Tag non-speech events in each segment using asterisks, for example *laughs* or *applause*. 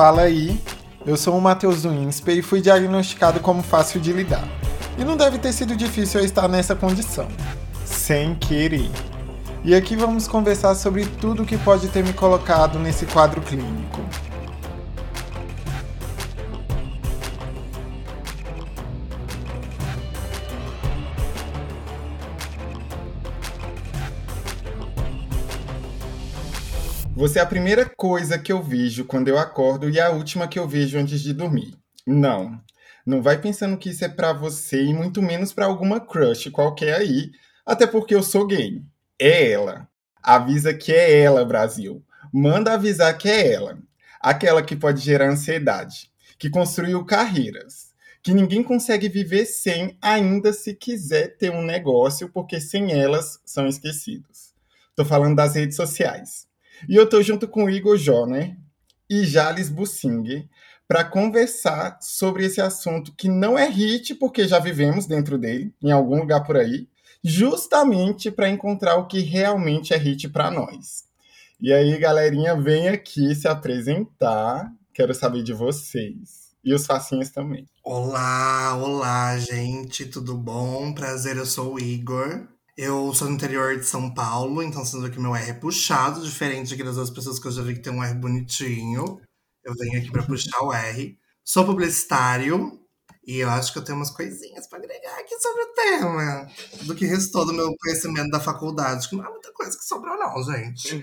fala aí. Eu sou o Matheus do INSPE e fui diagnosticado como fácil de lidar. E não deve ter sido difícil eu estar nessa condição. Sem querer. E aqui vamos conversar sobre tudo que pode ter me colocado nesse quadro clínico. Você é a primeira coisa que eu vejo quando eu acordo e a última que eu vejo antes de dormir. Não. Não vai pensando que isso é para você e muito menos para alguma crush qualquer aí, até porque eu sou gay. É ela. Avisa que é ela, Brasil. Manda avisar que é ela. Aquela que pode gerar ansiedade, que construiu carreiras, que ninguém consegue viver sem, ainda se quiser ter um negócio, porque sem elas são esquecidos. Tô falando das redes sociais. E eu tô junto com Igor Jó, né? E Jales Bussing para conversar sobre esse assunto que não é hit, porque já vivemos dentro dele, em algum lugar por aí, justamente para encontrar o que realmente é hit para nós. E aí, galerinha, vem aqui se apresentar. Quero saber de vocês. E os facinhos também. Olá, olá, gente, tudo bom? Prazer, eu sou o Igor. Eu sou do interior de São Paulo, então sendo que meu R é puxado, diferente das outras pessoas que eu já vi que tem um R bonitinho. Eu venho aqui para puxar o R. Sou publicitário e eu acho que eu tenho umas coisinhas para agregar aqui sobre o tema. Do que restou do meu conhecimento da faculdade, que não é muita coisa que sobrou, não, gente.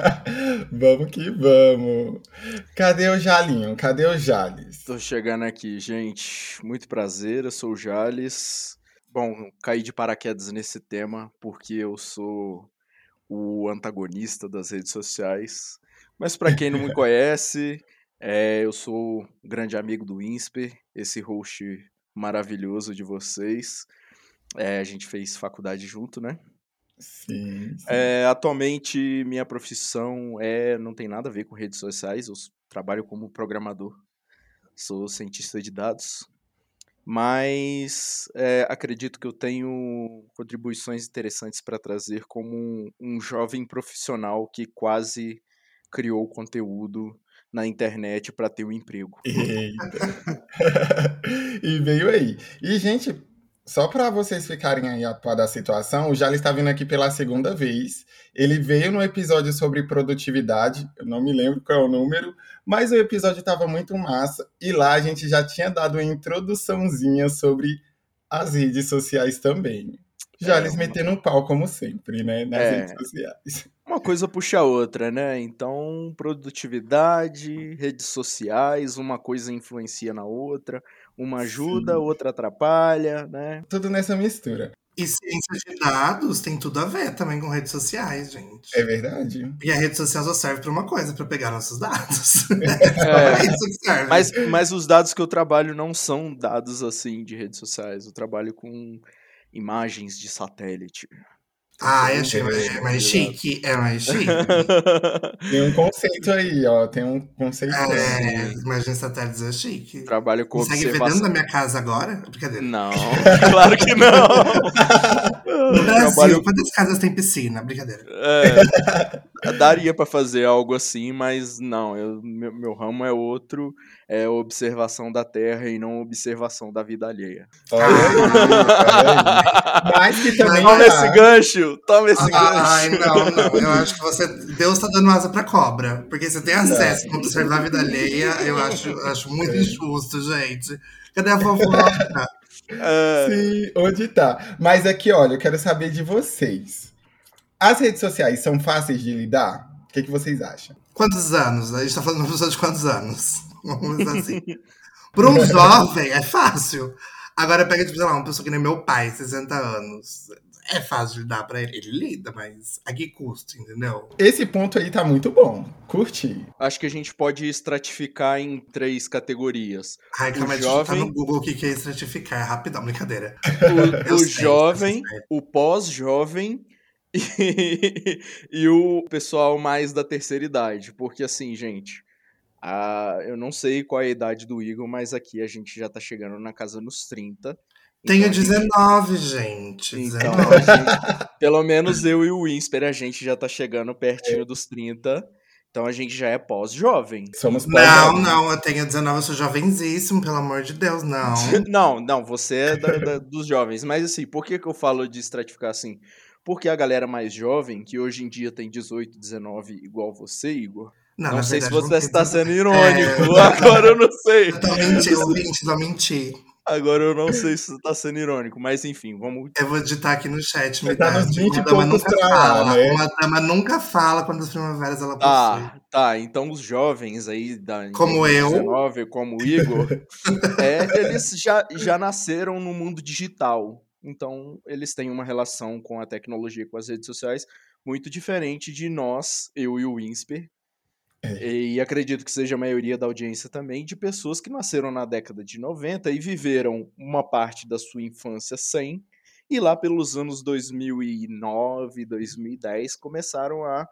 *laughs* vamos que vamos. Cadê o Jalinho? Cadê o Jales? Tô chegando aqui, gente. Muito prazer, eu sou o Jales. Bom, caí de paraquedas nesse tema porque eu sou o antagonista das redes sociais. Mas para quem não me *laughs* conhece, é, eu sou um grande amigo do INSPER, esse host maravilhoso de vocês. É, a gente fez faculdade junto, né? Sim. sim. É, atualmente, minha profissão é não tem nada a ver com redes sociais. Eu trabalho como programador. Sou cientista de dados mas é, acredito que eu tenho contribuições interessantes para trazer como um, um, jovem profissional que quase criou conteúdo na internet para ter um emprego. *laughs* e veio aí. E, gente, só para vocês ficarem aí a par da situação, o Jali está vindo aqui pela segunda vez. Ele veio no episódio sobre produtividade, eu não me lembro qual é o número, mas o episódio estava muito massa. E lá a gente já tinha dado uma introduçãozinha sobre as redes sociais também. Jales é, metendo um pau, como sempre, né? Nas é, redes sociais. Uma coisa puxa a outra, né? Então, produtividade, redes sociais, uma coisa influencia na outra uma ajuda, Sim. outra atrapalha, né? Tudo nessa mistura. E ciência de dados tem tudo a ver também com redes sociais, gente. É verdade. E a rede social só serve para uma coisa, para pegar nossos dados. *laughs* É, é isso que serve. Mas, mas os dados que eu trabalho não são dados assim de redes sociais. Eu trabalho com imagens de satélite. Ah, eu achei mais, é mais chique. É mais chique. *laughs* Tem um conceito aí, ó. Tem um conceito. É, imagina satélites é chique. Trabalho com Consegue observação... ver dentro da minha casa agora? Brincadeira. Não, *laughs* claro que não. No Brasil, Trabalho... quantas casas tem piscina? Brincadeira. É, daria para fazer algo assim, mas não. Eu, meu, meu ramo é outro. É observação da Terra e não observação da vida alheia. Olha Mas que também. Toma esse gancho toma esse gancho. Ai, não, não. Eu acho que você. Deus tá dando asa pra cobra. Porque você tem acesso a observar a vida alheia. Eu acho, acho muito é. injusto, gente. Cadê a fofoca? É. Sim, onde tá? Mas aqui, olha, eu quero saber de vocês. As redes sociais são fáceis de lidar? O que, que vocês acham? Quantos anos? A gente tá falando de uma pessoa de quantos anos? *laughs* Vamos dizer assim. Para um jovem é fácil. Agora pega, tipo, sei lá, uma pessoa que nem meu pai, 60 anos é fácil de dar pra ele. Ele lida, mas a que custo, entendeu? Esse ponto aí tá muito bom. Curti. Acho que a gente pode estratificar em três categorias. Ai, calma, jovem... no Google o que é estratificar. É rapidão, brincadeira. O, o sei, jovem, o pós-jovem e, *laughs* e o pessoal mais da terceira idade. Porque assim, gente... Ah, eu não sei qual é a idade do Igor, mas aqui a gente já tá chegando na casa nos 30. Tenho então, 19, gente. Então, 19. Gente, pelo menos eu e o Winsper, a gente já tá chegando pertinho é. dos 30. Então a gente já é pós-jovem. Somos Não, pós-jovens. não, eu tenho 19, eu sou jovenzíssimo, pelo amor de Deus, não. *laughs* Não, não, você é da- da- dos jovens. Mas assim, por que, que eu falo de estratificar assim? Porque a galera mais jovem, que hoje em dia tem 18, 19, igual você, Igor. Não, na sei se verdade, você não está tem- sendo irônico. É. *laughs* Agora eu não sei. Eu tô mentindo, ouvintes, eu menti. Agora eu não sei se você está sendo irônico. Mas enfim, vamos. Eu vou digitar aqui no chat. Você tá me dá. nos 20 Uma dama nunca pra fala. né? Uma dama nunca fala quando as primaveras ela possui. Ah, tá. Então os jovens aí da Como eu. 2019, como o Igor, *laughs* é, eles já, já nasceram no mundo digital. Então eles têm uma relação com a tecnologia, com as redes sociais, muito diferente de nós, eu e o Winsper. É. E acredito que seja a maioria da audiência também, de pessoas que nasceram na década de 90 e viveram uma parte da sua infância sem, e lá pelos anos 2009, 2010 começaram a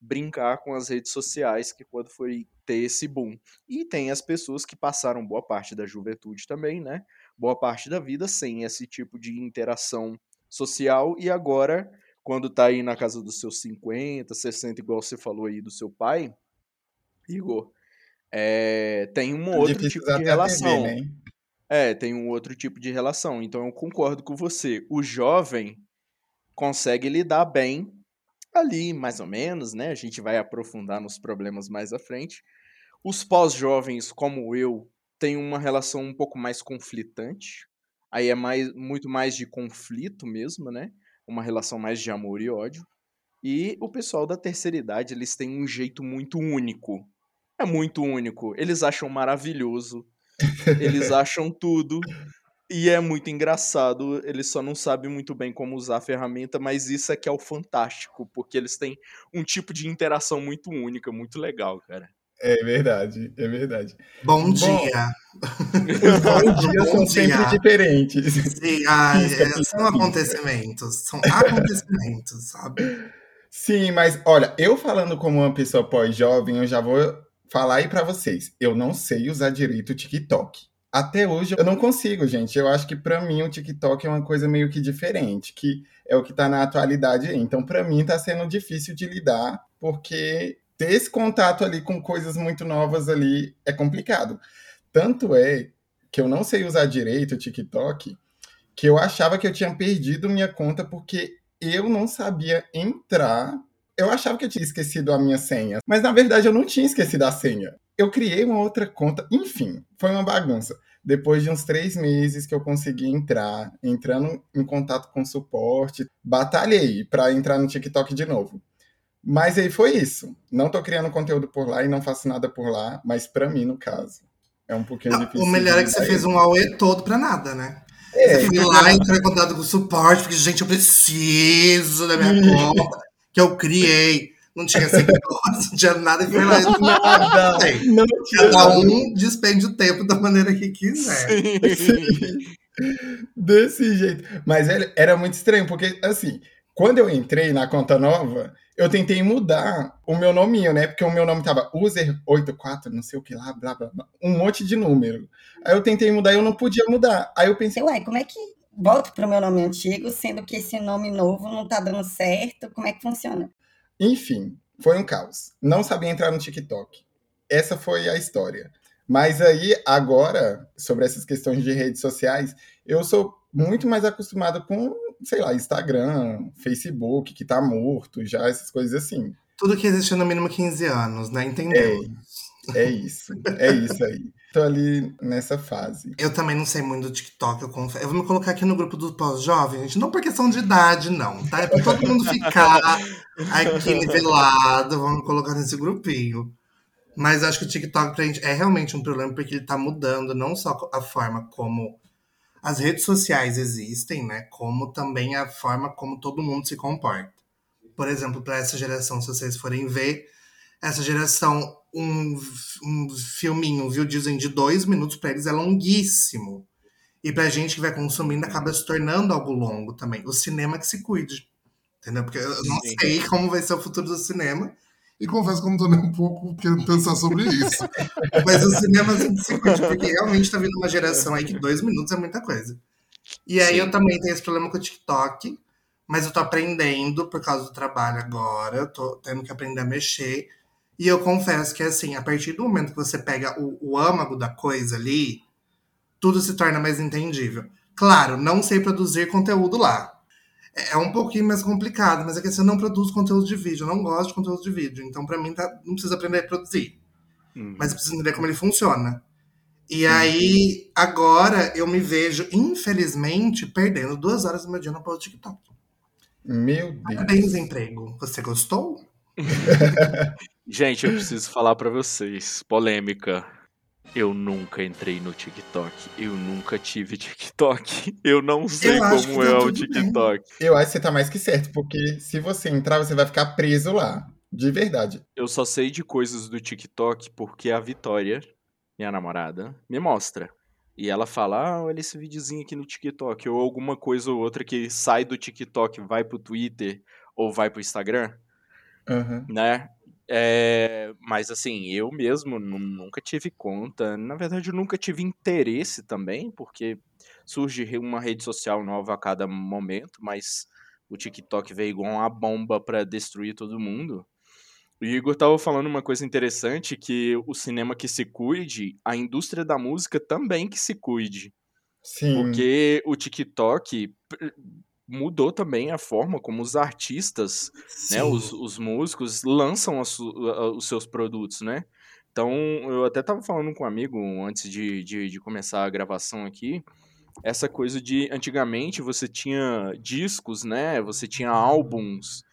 brincar com as redes sociais, que quando foi ter esse boom. E tem as pessoas que passaram boa parte da juventude também, né? Boa parte da vida sem esse tipo de interação social e agora, quando tá aí na casa dos seus 50, 60, igual você falou aí do seu pai, Igor, é, tem um outro Difícil tipo de relação. TV, né? É, tem um outro tipo de relação. Então eu concordo com você. O jovem consegue lidar bem ali, mais ou menos, né? A gente vai aprofundar nos problemas mais à frente. Os pós-jovens, como eu, têm uma relação um pouco mais conflitante. Aí é mais, muito mais de conflito mesmo, né? Uma relação mais de amor e ódio. E o pessoal da terceira idade, eles têm um jeito muito único. É muito único. Eles acham maravilhoso. Eles *laughs* acham tudo. E é muito engraçado. Eles só não sabem muito bem como usar a ferramenta, mas isso é que é o fantástico, porque eles têm um tipo de interação muito única, muito legal, cara. É verdade, é verdade. Bom Bom, dia. Os bons dias Bom são dia. sempre diferentes. Sim, ai, Pisca, é, pisca, são pisca. acontecimentos. São acontecimentos, sabe? Sim, mas olha, eu falando como uma pessoa pós-jovem, eu já vou falar aí pra vocês. Eu não sei usar direito o TikTok. Até hoje eu não consigo, gente. Eu acho que pra mim o TikTok é uma coisa meio que diferente, que é o que tá na atualidade aí. Então, pra mim tá sendo difícil de lidar, porque ter esse contato ali com coisas muito novas ali é complicado. Tanto é que eu não sei usar direito o TikTok, que eu achava que eu tinha perdido minha conta porque eu não sabia entrar. Eu achava que eu tinha esquecido a minha senha, mas na verdade eu não tinha esquecido a senha. Eu criei uma outra conta, enfim, foi uma bagunça. Depois de uns três meses que eu consegui entrar, entrando em contato com suporte, batalhei para entrar no TikTok de novo. Mas aí foi isso. Não tô criando conteúdo por lá e não faço nada por lá, mas pra mim, no caso, é um pouquinho Não, difícil. o melhor é que você fez um AUE todo pra nada, né? É, Você foi lá, entrou em contato com o suporte, porque, gente, eu preciso da minha conta, que eu criei. Não tinha seguidores, *laughs* não tinha nada, e foi lá e nada. Não Cada um despende o tempo da maneira que quiser. *laughs* Desse jeito. Mas ele- era muito estranho, porque, assim, quando eu entrei na conta nova, eu tentei mudar o meu nominho, né? Porque o meu nome tava user84, não sei o que lá, blá, blá, blá. Um monte de número. Aí eu tentei mudar e eu não podia mudar. Aí eu pensei, Ué, como é que volto pro meu nome antigo, sendo que esse nome novo não tá dando certo? Como é que funciona? Enfim, foi um caos. Não sabia entrar no TikTok. Essa foi a história. Mas aí, agora, sobre essas questões de redes sociais, eu sou muito mais acostumado com, sei lá, Instagram, Facebook, que tá morto já, essas coisas assim. Tudo que existe no mínimo 15 anos, né? Entendeu? É isso, é isso aí. *laughs* Tô ali nessa fase. Eu também não sei muito do TikTok, eu confesso. Eu vou me colocar aqui no grupo do pós-jovem, gente. Não por questão de idade, não, tá? É pra todo mundo ficar *laughs* aqui nivelado. Vamos colocar nesse grupinho. Mas acho que o TikTok pra gente é realmente um problema, porque ele tá mudando não só a forma como as redes sociais existem, né? Como também a forma como todo mundo se comporta. Por exemplo, para essa geração, se vocês forem ver, essa geração, um, um filminho, um videozinho de dois minutos para eles é longuíssimo. E pra gente que vai consumindo, acaba se tornando algo longo também. O cinema que se cuide. Entendeu? Porque eu não Sim. sei como vai ser o futuro do cinema. E confesso que eu não tô nem um pouco querendo pensar sobre isso. Mas o cinema sempre se cuide, porque realmente tá vindo uma geração aí que dois minutos é muita coisa. E aí Sim. eu também tenho esse problema com o TikTok, mas eu tô aprendendo por causa do trabalho agora, eu tô tendo que aprender a mexer. E eu confesso que, assim, a partir do momento que você pega o, o âmago da coisa ali, tudo se torna mais entendível. Claro, não sei produzir conteúdo lá. É, é um pouquinho mais complicado, mas é que assim, eu não produzo conteúdo de vídeo, eu não gosto de conteúdo de vídeo. Então, para mim, tá, não precisa aprender a produzir. Uhum. Mas eu preciso entender como ele funciona. E uhum. aí, agora, eu me vejo, infelizmente, perdendo duas horas do meu dia no do TikTok. Meu Deus. Parabéns, emprego. Você gostou? *laughs* Gente, eu preciso falar para vocês. Polêmica. Eu nunca entrei no TikTok. Eu nunca tive TikTok. Eu não sei eu como é o TikTok. Bem. Eu acho que você tá mais que certo, porque se você entrar, você vai ficar preso lá. De verdade. Eu só sei de coisas do TikTok porque a Vitória, minha namorada, me mostra. E ela fala: ah, olha esse videozinho aqui no TikTok. Ou alguma coisa ou outra que sai do TikTok, vai pro Twitter ou vai pro Instagram. Uhum. Né? É, mas assim, eu mesmo nunca tive conta. Na verdade, eu nunca tive interesse também, porque surge uma rede social nova a cada momento, mas o TikTok veio igual uma bomba para destruir todo mundo. O Igor tava falando uma coisa interessante, que o cinema que se cuide, a indústria da música também que se cuide. Sim. Porque o TikTok mudou também a forma como os artistas, né, os, os músicos lançam os seus produtos, né? Então, eu até estava falando com um amigo antes de, de, de, começar a gravação aqui, essa coisa de antigamente você tinha discos, né? Você tinha álbuns,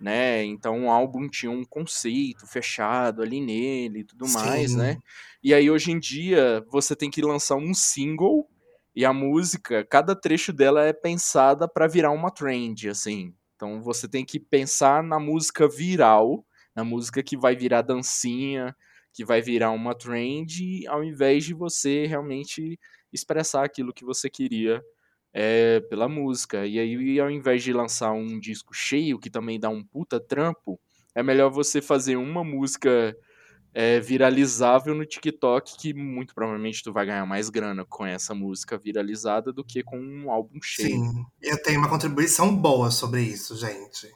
né? Então um álbum tinha um conceito fechado ali nele e tudo Sim. mais, né? E aí hoje em dia você tem que lançar um single e a música, cada trecho dela é pensada para virar uma trend, assim. Então você tem que pensar na música viral, na música que vai virar dancinha, que vai virar uma trend, ao invés de você realmente expressar aquilo que você queria é, pela música. E aí, ao invés de lançar um disco cheio, que também dá um puta trampo, é melhor você fazer uma música é, viralizável no TikTok, que muito provavelmente tu vai ganhar mais grana com essa música viralizada do que com um álbum cheio. Sim, eu tenho uma contribuição boa sobre isso, gente.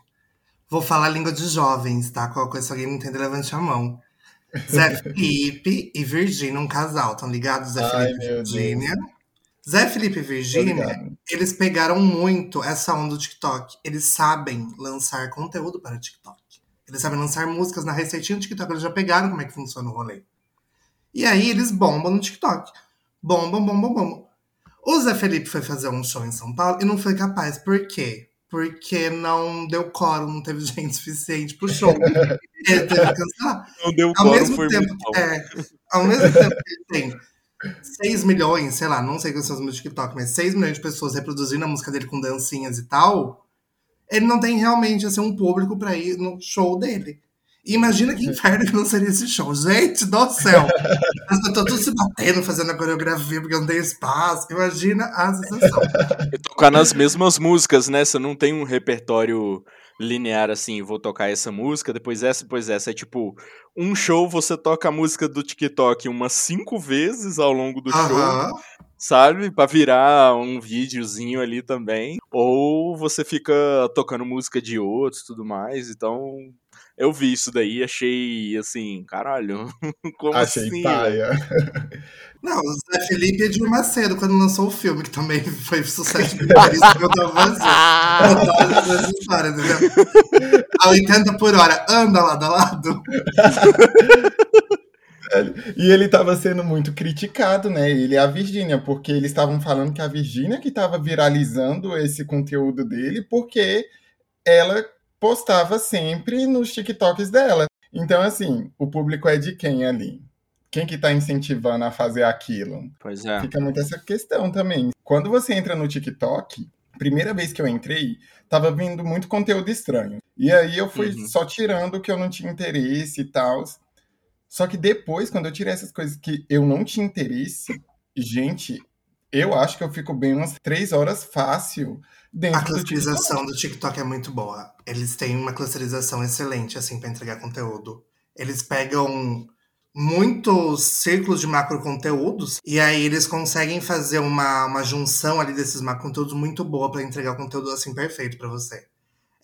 Vou falar a língua de jovens, tá? Qualquer coisa, se alguém não entender, levante a mão. Zé *laughs* Felipe e Virgínia, um casal, estão ligados? Zé Ai, Felipe e Virgínia. Zé Felipe e Virgínia, eles pegaram muito essa onda do TikTok. Eles sabem lançar conteúdo para o TikTok. Eles sabem lançar músicas na receitinha do TikTok, eles já pegaram como é que funciona o rolê. E aí eles bombam no TikTok. Bombam, bombam, bombam. O Zé Felipe foi fazer um show em São Paulo e não foi capaz. Por quê? Porque não deu coro, não teve *laughs* gente suficiente pro show. ele teve que cancelar. Não deu ao mesmo foi tempo, é, Ao mesmo tempo que ele tem 6 milhões, sei lá, não sei quais são os meus TikTok, mas 6 milhões de pessoas reproduzindo a música dele com dancinhas e tal ele não tem realmente assim, um público para ir no show dele. Imagina que inferno que não seria esse show. Gente do céu! As pessoas todos se batendo, fazendo a coreografia, porque não tem espaço. Imagina a sensação. E tocar nas mesmas músicas, né? Você não tem um repertório linear assim, vou tocar essa música, depois essa, depois essa. É tipo, um show você toca a música do TikTok umas cinco vezes ao longo do uh -huh. show sabe? Pra virar um videozinho ali também. Ou você fica tocando música de outros e tudo mais. Então, eu vi isso daí achei assim, caralho. *laughs* Como achei assim? paia. *laughs* Não, o Zé Felipe e Edir Macedo, quando lançou o filme, que também *laughs* foi sucesso de isso que eu tava fazendo. essa história, entendeu? A 80 por hora, anda lado a lado. E ele estava sendo muito criticado, né? Ele e a Virgínia, porque eles estavam falando que a Virgínia que estava viralizando esse conteúdo dele, porque ela postava sempre nos TikToks dela. Então, assim, o público é de quem ali? Quem que tá incentivando a fazer aquilo? Pois é. Fica muito essa questão também. Quando você entra no TikTok, primeira vez que eu entrei, tava vindo muito conteúdo estranho. E aí eu fui uhum. só tirando o que eu não tinha interesse e tal. Só que depois, quando eu tirei essas coisas que eu não tinha interesse, gente, eu acho que eu fico bem umas três horas fácil dentro A clusterização do TikTok. do TikTok é muito boa. Eles têm uma clusterização excelente, assim, para entregar conteúdo. Eles pegam muitos círculos de macro conteúdos e aí eles conseguem fazer uma, uma junção ali desses macro conteúdos muito boa para entregar o conteúdo assim perfeito para você.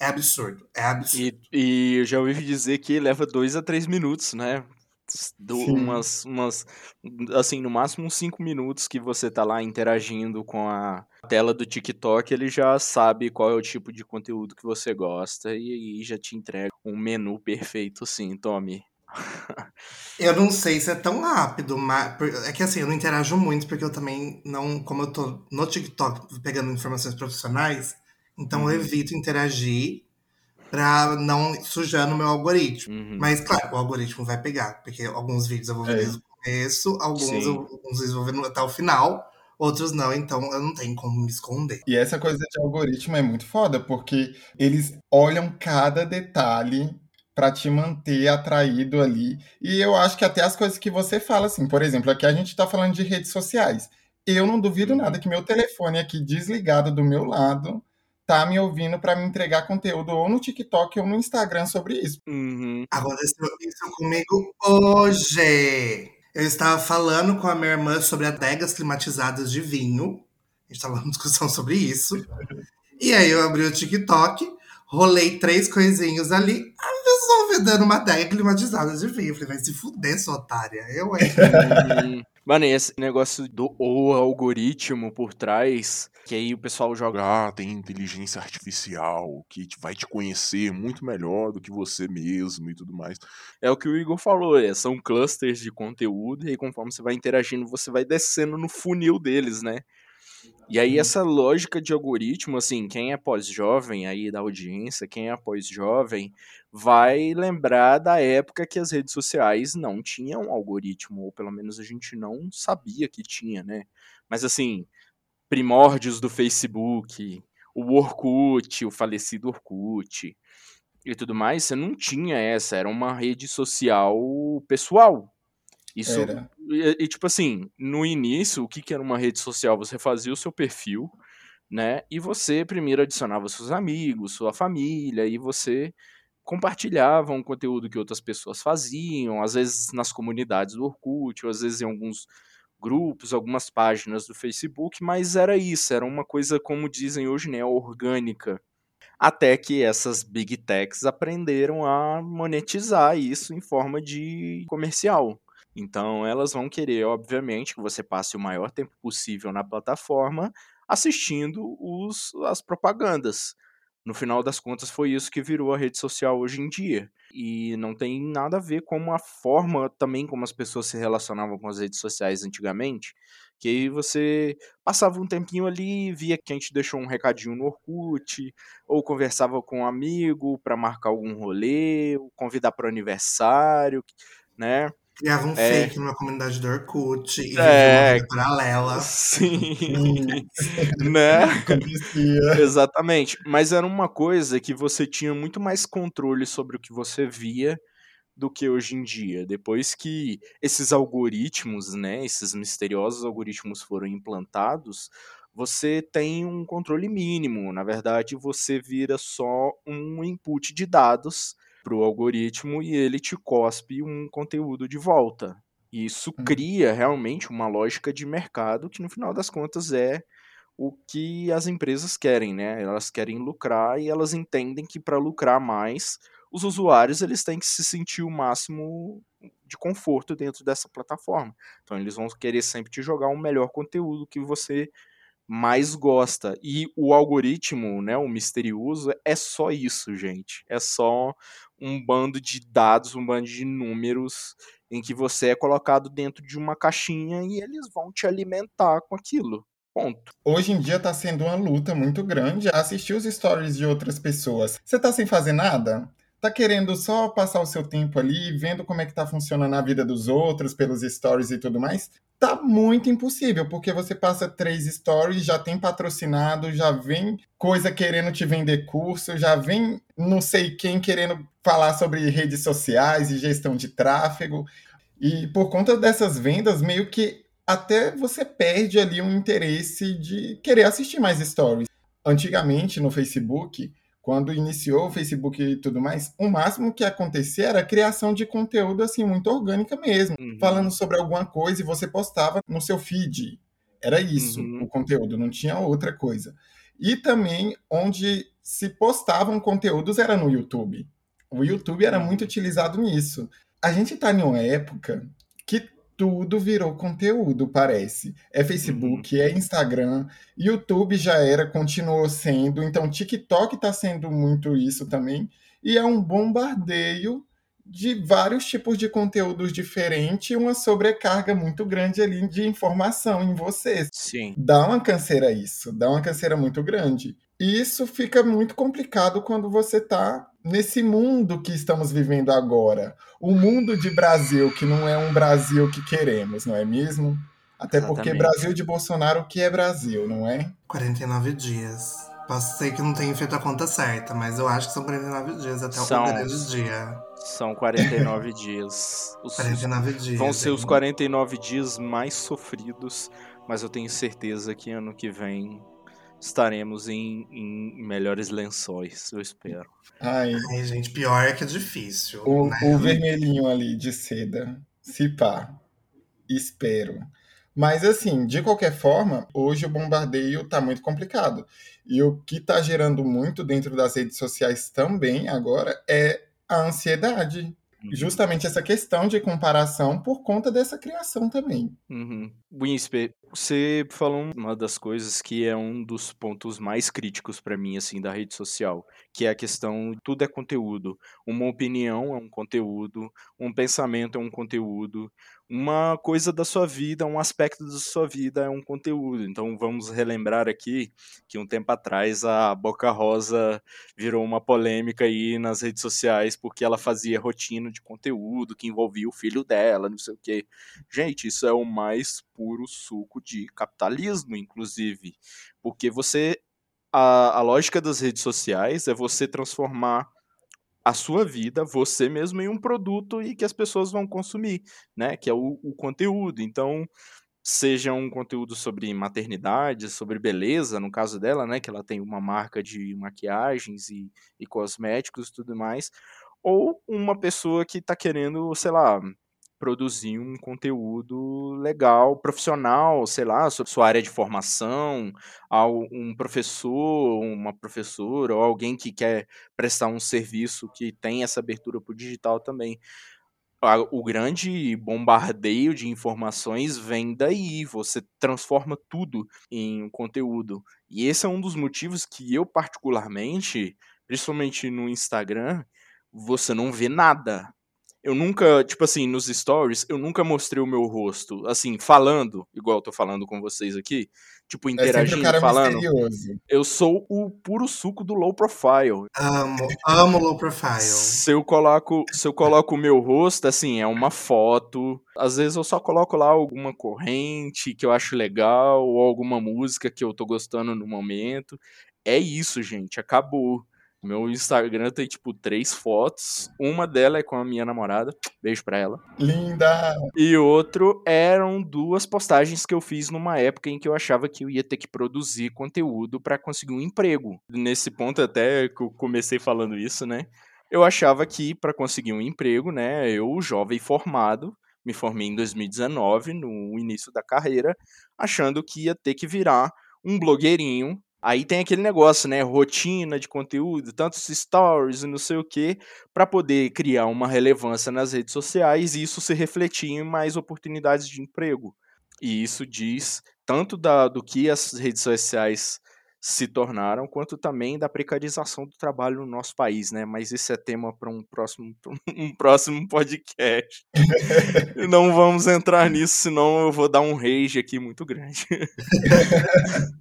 É absurdo, é absurdo. E, e eu já ouvi dizer que leva dois a três minutos, né? Do, umas, umas, assim, no máximo uns cinco minutos que você tá lá interagindo com a tela do TikTok, ele já sabe qual é o tipo de conteúdo que você gosta e aí já te entrega um menu perfeito, sim, tome. *laughs* Eu não sei se é tão rápido, mas é que assim, eu não interajo muito porque eu também não, como eu tô no TikTok pegando informações profissionais, então Uhum. eu evito interagir pra não sujar no meu algoritmo. Uhum. Mas claro, o algoritmo vai pegar, porque alguns vídeos eu vou ver É. desde o começo, alguns Sim. eu, alguns vídeos eu vou ver até o final, outros não, então eu não tenho como me esconder. E essa coisa de algoritmo é muito foda, porque eles olham cada detalhe pra te manter atraído ali. E eu acho que até as coisas que você fala, assim, por exemplo, aqui a gente tá falando de redes sociais. Eu não duvido Uhum. nada que meu telefone aqui desligado do meu lado tá me ouvindo pra me entregar conteúdo ou no TikTok ou no Instagram sobre isso. Uhum. Aconteceu isso comigo hoje. Eu estava falando com a minha irmã sobre adegas climatizadas de vinho. A gente estava numa discussão sobre isso. E aí eu abri o TikTok, rolei três coisinhos ali. A pessoa vendendo uma adega climatizada de vinho. Eu falei, vai se fuder, sua otária. Eu, hein? Uhum. Mano, e esse negócio do o algoritmo por trás, que aí o pessoal joga. Ah, tem inteligência artificial que vai te conhecer muito melhor do que você mesmo e tudo mais. É o que o Igor falou, é, são clusters de conteúdo, e aí conforme você vai interagindo, você vai descendo no funil deles, né? E aí essa lógica de algoritmo, assim, quem é pós-jovem aí da audiência, quem é pós-jovem, vai lembrar da época que as redes sociais não tinham algoritmo, ou pelo menos a gente não sabia que tinha, né? Mas assim, primórdios do Facebook, o Orkut, o falecido Orkut e tudo mais, você não tinha essa, era uma rede social pessoal. Isso e, e, tipo assim, no início, o que, que era uma rede social? Você fazia o seu perfil, né? E você primeiro adicionava seus amigos, sua família, e você compartilhava um conteúdo que outras pessoas faziam, às vezes nas comunidades do Orkut, ou às vezes em alguns grupos, algumas páginas do Facebook, mas era isso, era uma coisa, como dizem hoje, né, orgânica. Até que essas big techs aprenderam a monetizar isso em forma de comercial. Então elas vão querer, obviamente, que você passe o maior tempo possível na plataforma assistindo os, as propagandas. No final das contas, foi isso que virou a rede social hoje em dia. E não tem nada a ver com a forma também como as pessoas se relacionavam com as redes sociais antigamente. Que aí você passava um tempinho ali, via que a gente deixou um recadinho no Orkut, ou conversava com um amigo para marcar algum rolê, ou convidar para o aniversário, né? Criava um É. fake numa comunidade do Orkut e É. uma paralela. Sim, *laughs* né? Exatamente. Mas era uma coisa que você tinha muito mais controle sobre o que você via do que hoje em dia. Depois que esses algoritmos, né, esses misteriosos algoritmos foram implantados, você tem um controle mínimo. Na verdade, você vira só um input de dados para o algoritmo e ele te cospe um conteúdo de volta. E isso Hum. cria realmente uma lógica de mercado que, no final das contas, é o que as empresas querem, né? Elas querem lucrar e elas entendem que para lucrar mais, os usuários eles têm que se sentir o máximo de conforto dentro dessa plataforma. Então eles vão querer sempre te jogar o melhor conteúdo que você mais gosta. E o algoritmo, né, o misterioso, é só isso, gente. É só um bando de dados, um bando de números em que você é colocado dentro de uma caixinha e eles vão te alimentar com aquilo. Ponto. Hoje em dia tá sendo uma luta muito grande assistir os stories de outras pessoas. Você tá sem fazer nada? Tá querendo só passar o seu tempo ali, vendo como é que tá funcionando a vida dos outros pelos stories e tudo mais? Tá muito impossível, porque você passa três stories, já tem patrocinado, já vem coisa querendo te vender curso, já vem não sei quem querendo falar sobre redes sociais e gestão de tráfego. E por conta dessas vendas, meio que até você perde ali um interesse de querer assistir mais stories. Antigamente, no Facebook, quando iniciou o Facebook e tudo mais, o máximo que acontecia era a criação de conteúdo assim muito orgânica mesmo, Uhum. falando sobre alguma coisa e você postava no seu feed. Era isso, Uhum. o conteúdo, não tinha outra coisa. E também onde se postavam conteúdos era no YouTube. O YouTube era muito utilizado nisso. A gente está em uma época que tudo virou conteúdo, parece. É Facebook, é Instagram, YouTube já era, continuou sendo, então TikTok está sendo muito isso também. E é um bombardeio de vários tipos de conteúdos diferentes e uma sobrecarga muito grande ali de informação em você. Sim. Dá uma canseira isso, dá uma canseira muito grande. E isso fica muito complicado quando você está nesse mundo que estamos vivendo agora. O mundo de Brasil, que não é um Brasil que queremos, não é mesmo? Até porque Exatamente. Brasil de Bolsonaro, o que é Brasil, não é? 49 dias. Posso ser que não tenha feito a conta certa, mas eu acho que são 49 dias até São. o grande dia. São 49 dias. Os- 49 dias. vão ser os hein? 49 dias mais sofridos, mas eu tenho certeza que ano que vem estaremos em, em melhores lençóis, eu espero. Ai, Ai, gente, pior é que é difícil. o, né? o vermelhinho ali de seda. Se pá. Espero. Mas assim, de qualquer forma, hoje o bombardeio tá muito complicado. E o que tá gerando muito dentro das redes sociais também agora é a ansiedade. Justamente essa questão de comparação por conta dessa criação também. Uhum. Winsper, você falou uma das coisas que é um dos pontos mais críticos pra mim assim da rede social, que é a questão tudo é conteúdo. Uma opinião é um conteúdo, um pensamento é um conteúdo, uma coisa da sua vida, um aspecto da sua vida é um conteúdo. Então vamos relembrar aqui que um tempo atrás a Boca Rosa virou uma polêmica aí nas redes sociais porque ela fazia rotina de conteúdo que envolvia o filho dela, não sei o quê. Gente, isso é o mais puro suco de capitalismo, inclusive. Porque você. A, a lógica das redes sociais é você transformar a sua vida, você mesmo, em um produto e que as pessoas vão consumir, né? Que é o, o conteúdo. Então, seja um conteúdo sobre maternidade, sobre beleza, no caso dela, né? Que ela tem uma marca de maquiagens e, e cosméticos e tudo mais. Ou uma pessoa que está querendo, sei lá, produzir um conteúdo legal, profissional, sei lá, sobre sua área de formação, um professor, uma professora, ou alguém que quer prestar um serviço que tem essa abertura para o digital também. O grande bombardeio de informações vem daí, você transforma tudo em um conteúdo. E esse é um dos motivos que eu, particularmente, principalmente no Instagram, você não vê nada. Eu nunca, tipo assim, nos stories, eu nunca mostrei o meu rosto, assim, falando, igual eu tô falando com vocês aqui, tipo, É interagindo, cara falando. misterioso. Eu sou o puro suco do low profile. Amo, amo low profile. Se eu coloco, se eu coloco o meu rosto, assim, é uma foto. Às vezes eu só coloco lá alguma corrente que eu acho legal, ou alguma música que eu tô gostando no momento. É isso, gente, acabou. Meu Instagram tem, tipo, três fotos. Uma delas é com a minha namorada. Beijo pra ela. Linda! E outro eram duas postagens que eu fiz numa época em que eu achava que eu ia ter que produzir conteúdo para conseguir um emprego. Nesse ponto até que eu comecei falando isso, né? Eu achava que para conseguir um emprego, né, eu jovem formado, me formei em 2019, no início da carreira, achando que ia ter que virar um blogueirinho. Aí tem aquele negócio, né, rotina de conteúdo, tantos stories e não sei o quê, para poder criar uma relevância nas redes sociais e isso se refletir em mais oportunidades de emprego. E isso diz tanto da, do que as redes sociais se tornaram, quanto também da precarização do trabalho no nosso país, né? Mas isso é tema para um próximo, *laughs* um próximo podcast. Não vamos entrar nisso, senão eu vou dar um rage aqui muito grande. *laughs*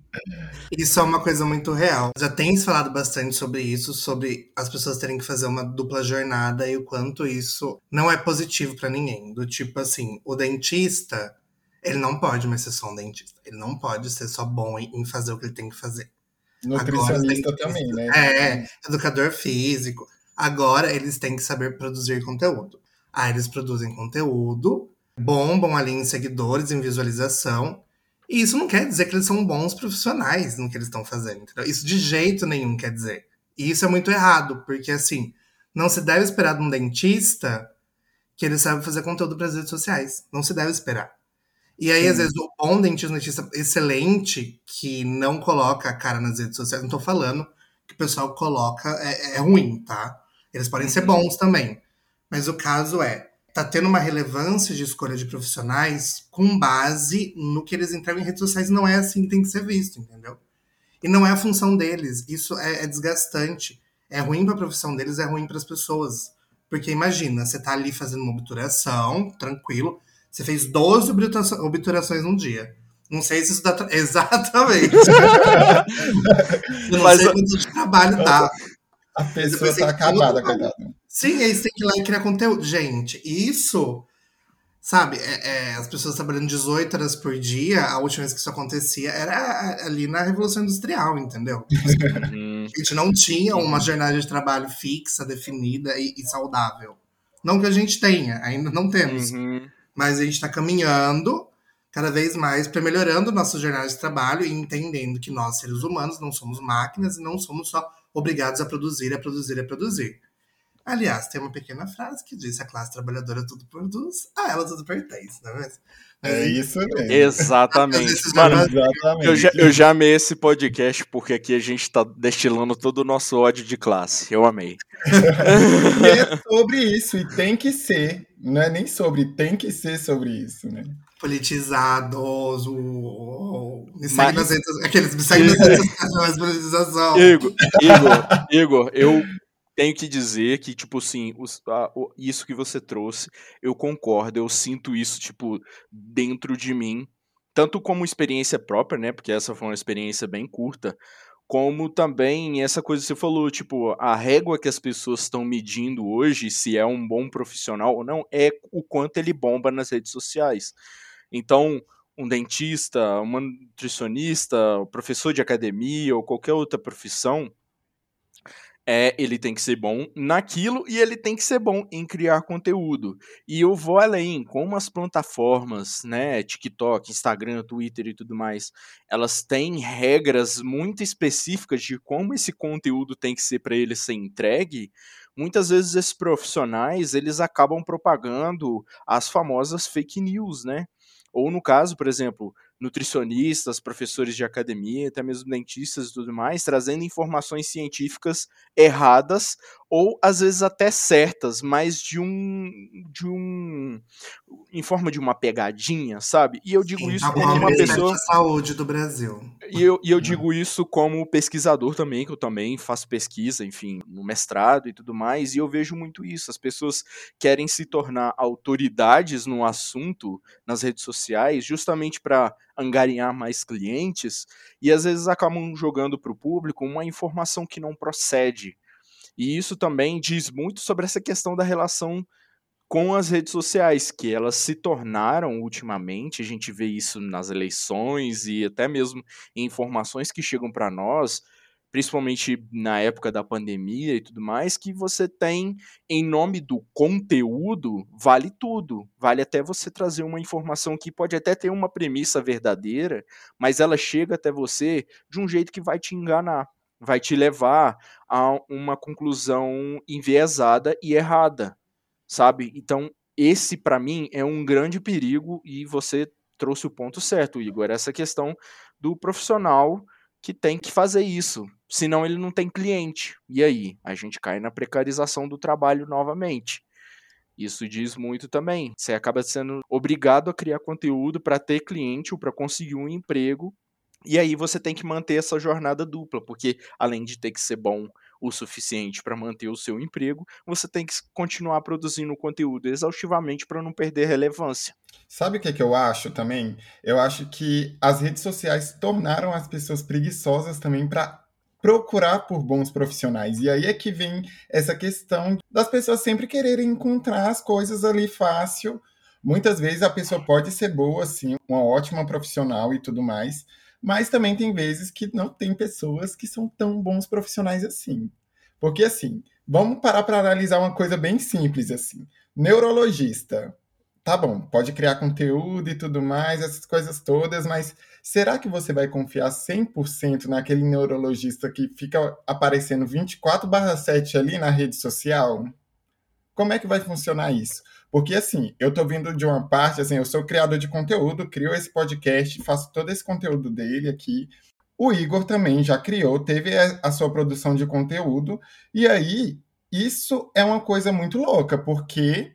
Isso é uma coisa muito real. Já tem falado bastante sobre isso, sobre as pessoas terem que fazer uma dupla jornada e o quanto isso não é positivo pra ninguém. Do tipo assim, o dentista, ele não pode mais ser só um dentista. Ele não pode ser só bom em fazer o que ele tem que fazer. Nutricionista Agora também, né? É, educador físico. Agora eles têm que saber produzir conteúdo. Aí eles produzem conteúdo, bombam ali em seguidores, em visualização. E isso não quer dizer que eles são bons profissionais no que eles estão fazendo. entendeu? Isso de jeito nenhum quer dizer. E isso é muito errado, porque assim, não se deve esperar de um dentista que ele saiba fazer conteúdo para as redes sociais. Não se deve esperar. E aí, Sim. às vezes, o bom dentista, dentista excelente, que não coloca a cara nas redes sociais, não tô falando que o pessoal coloca é, é ruim, tá? Eles podem ser Uhum. bons também. Mas o caso é, tá tendo uma relevância de escolha de profissionais com base no que eles entregam em redes sociais. Não é assim que tem que ser visto, entendeu? E não é a função deles. Isso é, é desgastante. É ruim pra profissão deles, é ruim para as pessoas. Porque imagina, você tá ali fazendo uma obturação, tranquilo. Você fez 12 obturações, num dia. Não sei se isso dá. tra- *laughs* Exatamente. Eu não Mas sei quanto de trabalho dá. A pessoa tá que acabada, coitada. Sim, aí você tem que ir lá e criar conteúdo. Gente, isso, sabe, é- é, as pessoas trabalhando 18 horas por dia, a última vez que isso acontecia era ali na Revolução Industrial, entendeu? Uhum. A gente não tinha uma jornada de trabalho fixa, definida e, e saudável. Não que a gente tenha, ainda não temos. Uhum. Mas a gente está caminhando cada vez mais para melhorando nossa jornada de trabalho e entendendo que nós, seres humanos, não somos máquinas e não somos só obrigados a produzir, a produzir, a produzir. Aliás, tem uma pequena frase que diz: a classe trabalhadora tudo produz, a ela tudo pertence, não é mesmo? Mas, É isso mesmo. Exatamente. Mano, negócios- Exatamente. eu já, eu já amei esse podcast porque aqui a gente tá destilando todo o nosso ódio de classe. Eu amei. E é *laughs* sobre isso, e tem que ser. Não é nem sobre, tem que ser sobre isso, né? Politizados, o, me segue Mas- nas redes aqueles me seguem nas *laughs* redes sociais politização. Igor, Igor, Igor, eu tenho que dizer que, tipo assim, os- a- o- isso que você trouxe, eu concordo, eu sinto isso, tipo, dentro de mim, tanto como experiência própria, né, porque essa foi uma experiência bem curta, como também essa coisa que você falou, tipo, a régua que as pessoas estão medindo hoje, se é um bom profissional ou não, é o quanto ele bomba nas redes sociais. Então, um dentista, uma nutricionista, o professor de academia ou qualquer outra profissão, é, ele tem que ser bom naquilo e ele tem que ser bom em criar conteúdo. E eu vou além, como as plataformas, né, TikTok, Instagram, Twitter e tudo mais, elas têm regras muito específicas de como esse conteúdo tem que ser para ele ser entregue. Muitas vezes esses profissionais, eles acabam propagando as famosas fake news, né? Ou no caso, por exemplo, nutricionistas, professores de academia, até mesmo dentistas e tudo mais, trazendo informações científicas erradas ou às vezes até certas, mas de um de um em forma de uma pegadinha, sabe? E eu digo Sim, isso como uma pessoa da Saúde do Brasil. e eu, e eu digo isso como pesquisador também, que eu também faço pesquisa, enfim, no mestrado e tudo mais, e eu vejo muito isso. As pessoas querem se tornar autoridades no assunto nas redes sociais, justamente para angariar mais clientes, e às vezes acabam jogando para o público uma informação que não procede. E isso também diz muito sobre essa questão da relação com as redes sociais, que elas se tornaram ultimamente, a gente vê isso nas eleições e até mesmo em informações que chegam para nós, principalmente na época da pandemia e tudo mais, que você tem, em nome do conteúdo, vale tudo. Vale até você trazer uma informação que pode até ter uma premissa verdadeira, mas ela chega até você de um jeito que vai te enganar, vai te levar a uma conclusão enviesada e errada sabe? Então, esse para mim é um grande perigo e você trouxe o ponto certo, Igor, essa questão do profissional que tem que fazer isso, senão ele não tem cliente. E aí, a gente cai na precarização do trabalho novamente. Isso diz muito também. Você acaba sendo obrigado a criar conteúdo para ter cliente ou para conseguir um emprego. E aí você tem que manter essa jornada dupla, porque além de ter que ser bom o suficiente para manter o seu emprego, você tem que continuar produzindo conteúdo exaustivamente para não perder relevância. Sabe o que, que eu acho também? Eu acho que as redes sociais tornaram as pessoas preguiçosas também para procurar por bons profissionais. E aí é que vem essa questão das pessoas sempre quererem encontrar as coisas ali fácil. Muitas vezes a pessoa pode ser boa, sim, uma ótima profissional e tudo mais, mas também tem vezes que não tem pessoas que são tão bons profissionais assim. Porque assim, vamos parar para analisar uma coisa bem simples assim. Neurologista, tá bom, pode criar conteúdo e tudo mais, essas coisas todas, mas será que você vai confiar 100% naquele neurologista que fica aparecendo 24/7 ali na rede social? Como é que vai funcionar isso? Porque assim, eu tô vindo de uma parte, assim, eu sou criador de conteúdo, crio esse podcast, faço todo esse conteúdo dele aqui. O Igor também já criou, teve a sua produção de conteúdo, e aí isso é uma coisa muito louca, porque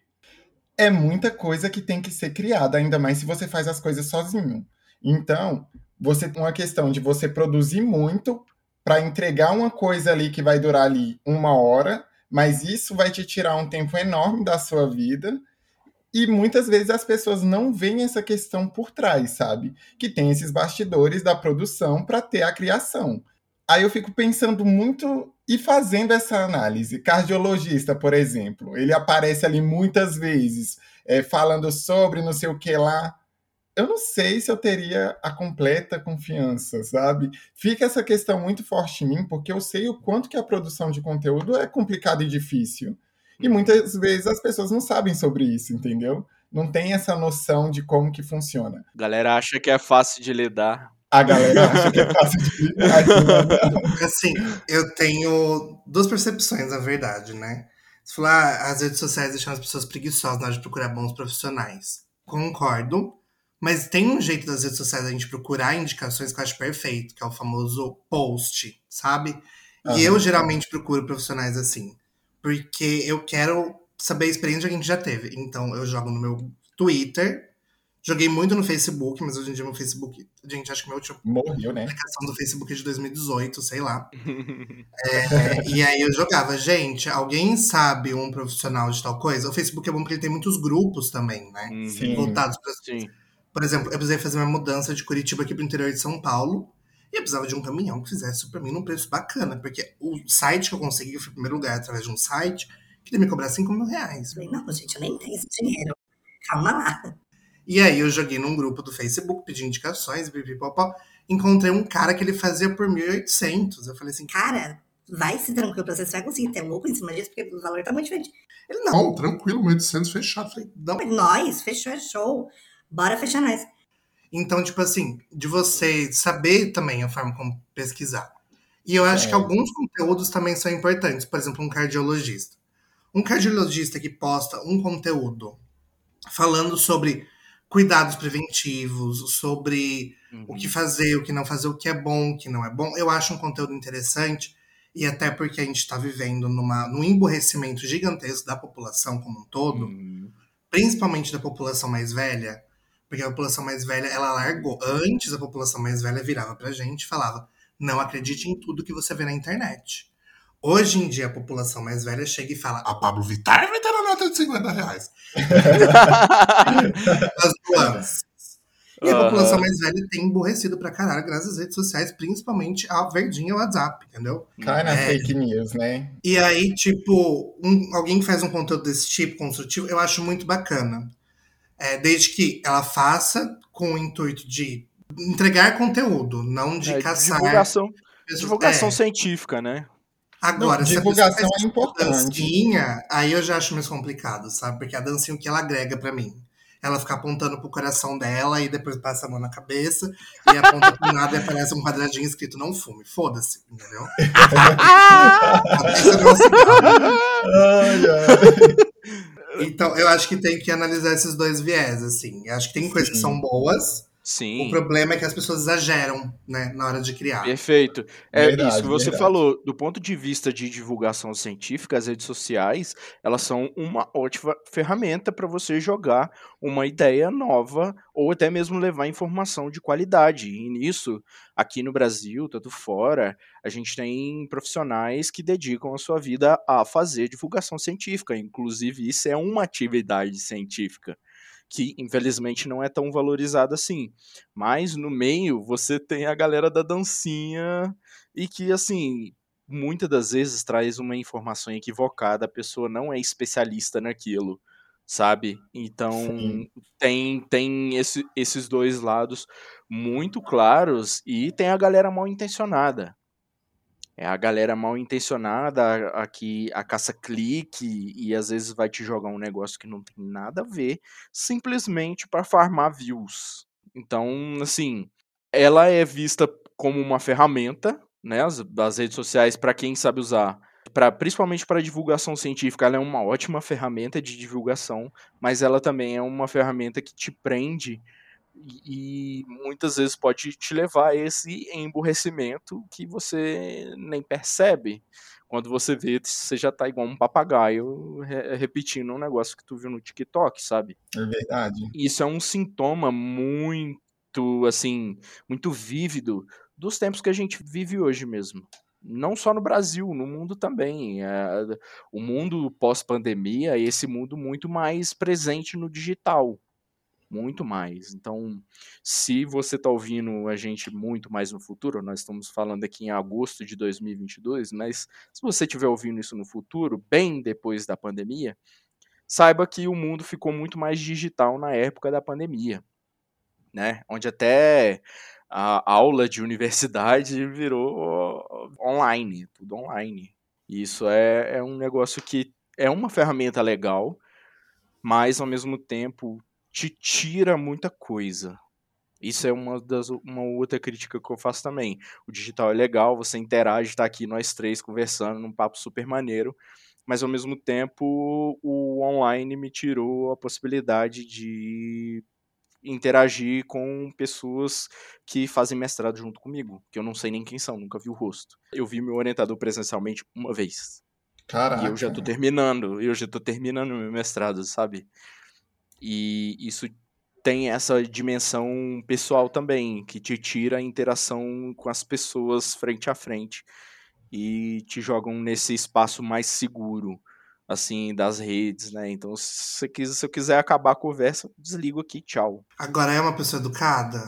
é muita coisa que tem que ser criada, ainda mais se você faz as coisas sozinho. Então, você tem uma questão de você produzir muito para entregar uma coisa ali que vai durar ali uma hora, mas isso vai te tirar um tempo enorme da sua vida. E muitas vezes as pessoas não veem essa questão por trás, sabe? Que tem esses bastidores da produção para ter a criação. Aí eu fico pensando muito e fazendo essa análise. Cardiologista, por exemplo, ele aparece ali muitas vezes é, falando sobre não sei o que lá eu não sei se eu teria a completa confiança, sabe? Fica essa questão muito forte em mim, porque eu sei o quanto que a produção de conteúdo é complicada e difícil. E muitas vezes as pessoas não sabem sobre isso, entendeu? Não tem essa noção de como que funciona. A galera acha que é fácil de lidar. A galera acha que é fácil de lidar. *laughs* assim, eu tenho duas percepções, na verdade, né? Você falou, ah, as redes sociais deixam as pessoas preguiçosas na hora de procurar bons profissionais. Concordo. Mas tem um jeito das redes sociais a gente procurar indicações que eu acho perfeito, que é o famoso post, sabe? Uhum. E eu geralmente procuro profissionais assim, porque eu quero saber a experiência de alguém que já teve. Então eu jogo no meu Twitter, joguei muito no Facebook, mas hoje em dia meu Facebook. Gente, acho que meu último. Morreu, né? Aplicação do Facebook é de 2018, sei lá. *laughs* é, e aí eu jogava, gente, alguém sabe um profissional de tal coisa? O Facebook é bom porque ele tem muitos grupos também, né? Sim. Voltados para. Sim por exemplo, eu precisei fazer uma mudança de Curitiba aqui pro interior de São Paulo. E eu precisava de um caminhão que fizesse isso pra mim num preço bacana. Porque o site que eu consegui, eu fui em primeiro lugar através de um site, queria me cobrar 5 mil reais. Eu falei, não, gente, eu nem tenho esse dinheiro. Calma lá. E aí eu joguei num grupo do Facebook, pedi indicações, pipipopó. Encontrei um cara que ele fazia por 1.800. Eu falei assim, cara, vai se tranquilo pra você, você vai conseguir ter um louco em cima disso, porque o valor tá muito diferente. Ele, não. Não, tranquilo, 1.800 fechado. Falei, não. Nós, fechou, é show. Bora fechar nós. Então, tipo assim, de você saber também a forma como pesquisar. E eu acho é. que alguns conteúdos também são importantes. Por exemplo, um cardiologista. Um cardiologista que posta um conteúdo falando sobre cuidados preventivos, sobre uhum. o que uhum. fazer, o que não fazer, o que é bom, o que não é bom. Eu acho um conteúdo interessante. E até porque a gente está vivendo numa, num emborrecimento gigantesco da população como um todo, uhum. principalmente da população mais velha, porque a população mais velha, ela largou. Antes, a população mais velha virava pra gente e falava: não acredite em tudo que você vê na internet. Hoje em dia, a população mais velha chega e fala: a Pablo Vittar vai ter a nota de 50 reais. *laughs* As nuances. E a população mais velha tem emborrecido pra caralho, graças às redes sociais, principalmente a verdinha e o WhatsApp, entendeu? Cai na é, fake news, né? E aí, tipo, um, alguém que faz um conteúdo desse tipo, construtivo, eu acho muito bacana. É, desde que ela faça com o intuito de entregar conteúdo, não de é, caçar. Divulgação, divulgação é. científica, né? Agora, não, se divulgação é importante. Dancinha, aí eu já acho mais complicado, sabe? Porque a dancinha, o que ela agrega para mim? Ela fica apontando pro coração dela e depois passa a mão na cabeça e aponta pro nada e aparece um quadradinho escrito não fume. Foda-se, entendeu? *laughs* *laughs* ai, ai. Então, eu acho que tem que analisar esses dois viés, assim. Eu acho que tem Sim. coisas que são boas. Sim. O problema é que as pessoas exageram, né, na hora de criar. Perfeito. É verdade, isso que você verdade. falou. Do ponto de vista de divulgação científica, as redes sociais, elas são uma ótima ferramenta para você jogar uma ideia nova ou até mesmo levar informação de qualidade. E nisso, aqui no Brasil, tanto fora, a gente tem profissionais que dedicam a sua vida a fazer divulgação científica. Inclusive, isso é uma atividade científica que infelizmente não é tão valorizada assim. Mas no meio você tem a galera da dancinha e que assim muitas das vezes traz uma informação equivocada, a pessoa não é especialista naquilo sabe? Então Sim. tem tem esse, esses dois lados muito claros e tem a galera mal intencionada. É a galera mal intencionada a, a que a caça clique e às vezes vai te jogar um negócio que não tem nada a ver, simplesmente para farmar views. Então, assim, ela é vista como uma ferramenta, né, as, das redes sociais para quem sabe usar Pra, principalmente para divulgação científica, ela é uma ótima ferramenta de divulgação, mas ela também é uma ferramenta que te prende e, e muitas vezes pode te levar a esse emburrecimento que você nem percebe. Quando você vê, você já tá igual um papagaio re- repetindo um negócio que tu viu no TikTok, sabe? É verdade. Isso é um sintoma muito, assim, muito vívido dos tempos que a gente vive hoje mesmo. Não só no Brasil, no mundo também. É, o mundo pós-pandemia é esse mundo muito mais presente no digital. Muito mais. Então, se você está ouvindo a gente muito mais no futuro, nós estamos falando aqui em agosto de 2022, mas se você estiver ouvindo isso no futuro, bem depois da pandemia, saiba que o mundo ficou muito mais digital na época da pandemia, né? Onde até a aula de universidade *laughs* virou online, tudo online. Isso é, é um negócio que é uma ferramenta legal, mas ao mesmo tempo te tira muita coisa. Isso é uma, das, uma outra crítica que eu faço também. O digital é legal, você interage, tá aqui nós três conversando num papo super maneiro, mas ao mesmo tempo o online me tirou a possibilidade de interagir com pessoas que fazem mestrado junto comigo, que eu não sei nem quem são, nunca vi o rosto. Eu vi meu orientador presencialmente uma vez. Caraca. E eu já tô terminando, eu já tô terminando meu mestrado, sabe? E isso tem essa dimensão pessoal também, que te tira a interação com as pessoas frente a frente e te jogam nesse espaço mais seguro, assim, das redes, né? Então, se, você quis- se eu quiser acabar a conversa, eu desligo aqui, tchau. Agora é uma pessoa educada?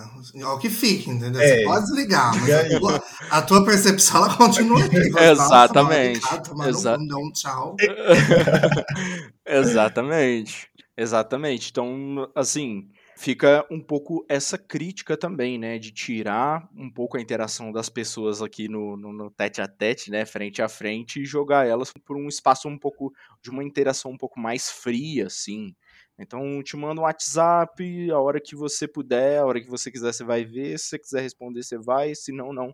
Ó, que fique, entendeu? É. Você pode desligar, mas a tua, a tua percepção ela continua aqui. *laughs* Exatamente. no Exa- um tchau. *laughs* *laughs* Exatamente. Exatamente. Então, assim, fica um pouco essa crítica também, né? De tirar um pouco a interação das pessoas aqui no, no, no tete a tete, né? Frente a frente e jogar elas por um espaço um pouco de uma interação um pouco mais fria, assim. Então, te manda um WhatsApp, a hora que você puder, a hora que você quiser, você vai ver. Se você quiser responder, você vai. Se não, não.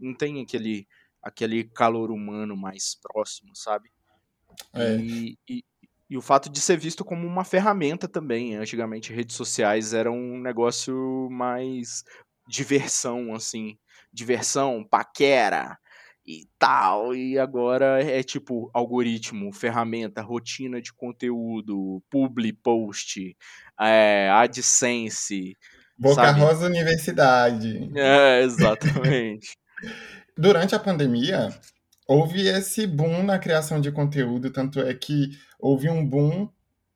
Não tem aquele, aquele calor humano mais próximo, sabe? É. E, e, e o fato de ser visto como uma ferramenta também. Antigamente, redes sociais eram um negócio mais diversão, assim. Diversão, paquera e tal. E agora é tipo algoritmo, ferramenta, rotina de conteúdo, publi post, é, AdSense. Boca sabe? Rosa Universidade. É, exatamente. *laughs* Durante a pandemia, houve esse boom na criação de conteúdo, tanto é que houve um boom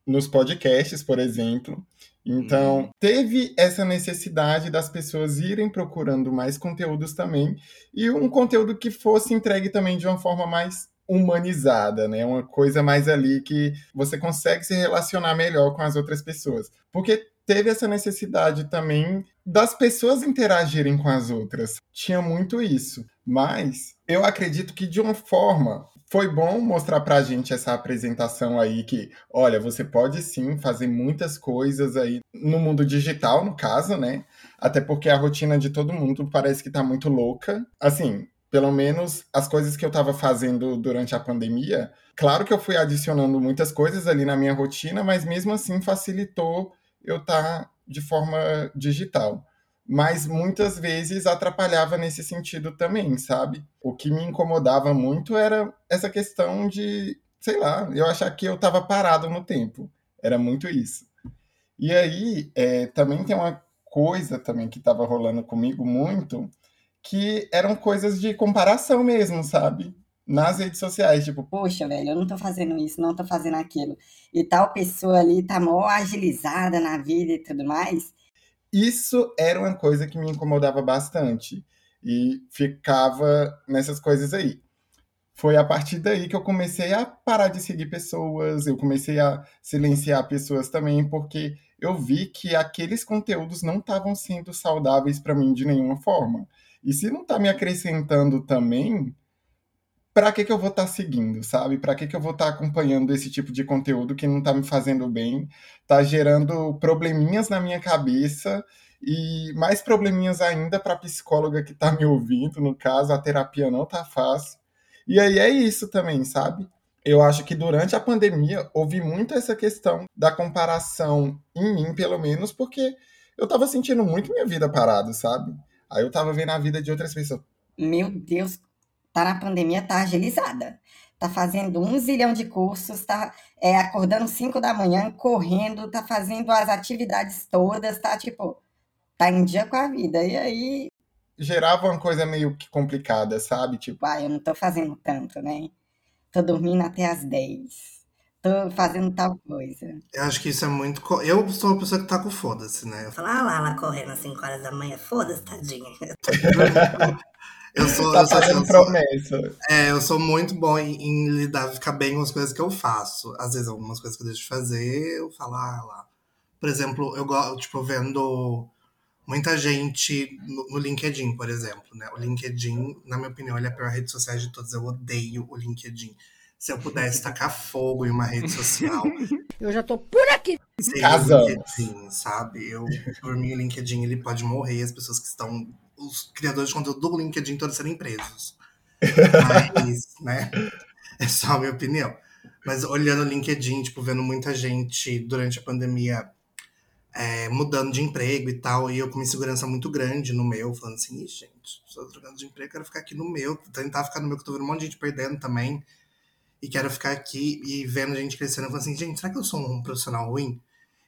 nos podcasts, por exemplo. Então, Uhum. teve essa necessidade das pessoas irem procurando mais conteúdos também, e um conteúdo que fosse entregue também de uma forma mais humanizada, né? Uma coisa mais ali que você consegue se relacionar melhor com as outras pessoas. Porque teve essa necessidade também das pessoas interagirem com as outras. Tinha muito isso. Mas eu acredito que de uma forma foi bom mostrar pra gente essa apresentação aí que, olha, você pode sim fazer muitas coisas aí no mundo digital, no caso, né? Até porque a rotina de todo mundo parece que tá muito louca. Assim, pelo menos as coisas que eu tava fazendo durante a pandemia, claro que eu fui adicionando muitas coisas ali na minha rotina, mas mesmo assim facilitou eu estar de forma digital mas muitas vezes atrapalhava nesse sentido também, sabe? O que me incomodava muito era essa questão de, sei lá, eu achar que eu estava parado no tempo. Era muito isso. E aí, é, também tem uma coisa também que estava rolando comigo muito, que eram coisas de comparação mesmo, sabe? Nas redes sociais, tipo, Poxa, velho, eu não tô fazendo isso, não tô fazendo aquilo. E tal pessoa ali tá mó agilizada na vida e tudo mais. Isso era uma coisa que me incomodava bastante e ficava nessas coisas aí. Foi a partir daí que eu comecei a parar de seguir pessoas, eu comecei a silenciar pessoas também, porque eu vi que aqueles conteúdos não estavam sendo saudáveis para mim de nenhuma forma. E se não tá me acrescentando também, para que que eu vou estar seguindo, sabe? Para que que eu vou estar acompanhando esse tipo de conteúdo que não tá me fazendo bem, tá gerando probleminhas na minha cabeça e mais probleminhas ainda para a psicóloga que tá me ouvindo, no caso, a terapia não tá fácil. E aí é isso também, sabe? Eu acho que durante a pandemia houve muito essa questão da comparação em mim, pelo menos, porque eu tava sentindo muito minha vida parada, sabe? Aí eu tava vendo a vida de outras pessoas. Meu Deus, tá na pandemia, tá agilizada. Tá fazendo um zilhão de cursos, tá é, acordando 5 da manhã, correndo, tá fazendo as atividades todas, tá tipo, tá em dia com a vida. E aí, Gerava uma coisa meio que complicada, sabe? Tipo, ah, eu não tô fazendo tanto, né? Tô dormindo até as 10. Tô fazendo tal coisa. Eu acho que isso é muito. co- Eu sou uma pessoa que tá com foda-se, né? Eu, Falar ah lá, lá correndo às 5 horas da manhã, foda-se, tadinha. *laughs* *laughs* eu sou. tá eu sou, fazendo eu sou- promessa. é, eu sou muito bom em, em lidar, ficar bem com as coisas que eu faço. Às vezes, algumas coisas que eu deixo de fazer, eu falo, ah, lá. Por exemplo, eu gosto, tipo, vendo muita gente no, no LinkedIn, por exemplo, né? O LinkedIn, na minha opinião, ele é a pior rede social de todas. Eu odeio o LinkedIn. Se eu pudesse tacar fogo em uma rede social, Eu já tô por aqui. Casamos. LinkedIn, sabe? Eu, por mim, o LinkedIn ele pode morrer, as pessoas que estão. Os criadores de conteúdo do LinkedIn todos serem presos. Mas, *laughs* né? É só a minha opinião. Mas olhando o LinkedIn, tipo, vendo muita gente durante a pandemia é, mudando de emprego e tal, e eu com uma insegurança muito grande no meu, falando assim, "Ih, gente, estou trocando de emprego, quero ficar aqui no meu, tentar ficar no meu, que eu tô vendo um monte de gente perdendo também, e quero ficar aqui e vendo gente crescendo, falando assim, gente, será que eu sou um profissional ruim?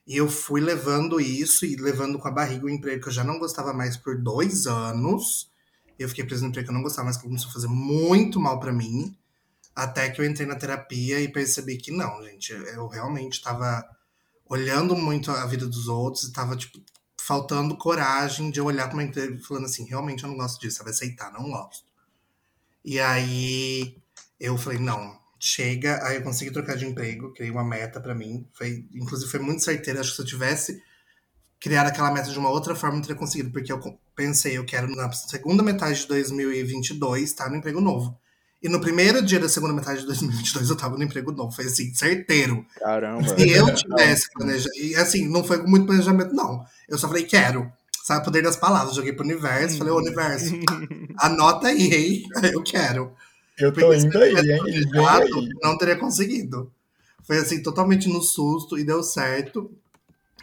E eu fui levando isso e levando com a barriga o emprego que eu já não gostava mais por dois anos. Eu fiquei preso no emprego que eu não gostava mais, que começou a fazer muito mal pra mim. Até que eu entrei na terapia e percebi que não, gente. Eu realmente tava olhando muito a vida dos outros e tava, tipo, faltando coragem de olhar pra uma empresa falando assim, realmente eu não gosto disso, sabe? Aceitar, não gosto. E aí eu falei, não, chega. Aí eu consegui trocar de emprego, criei uma meta pra mim. Foi, inclusive foi muito certeiro. Acho que se eu tivesse criado aquela meta de uma outra forma, eu não teria conseguido. Porque eu pensei, eu quero na segunda metade de 2022 estar no emprego novo. E no primeiro dia da segunda metade de 2022 eu tava no emprego novo. Foi assim, certeiro. Caramba. Se eu tivesse planejado. E assim, não foi com muito planejamento, não. Eu só falei, quero. Sabe, o poder das palavras. Joguei pro universo, falei, ô universo, *laughs* anota aí, hein? Eu quero. Eu tô Porque indo aí, hein? Aí. não teria conseguido. Foi assim, totalmente no susto e deu certo.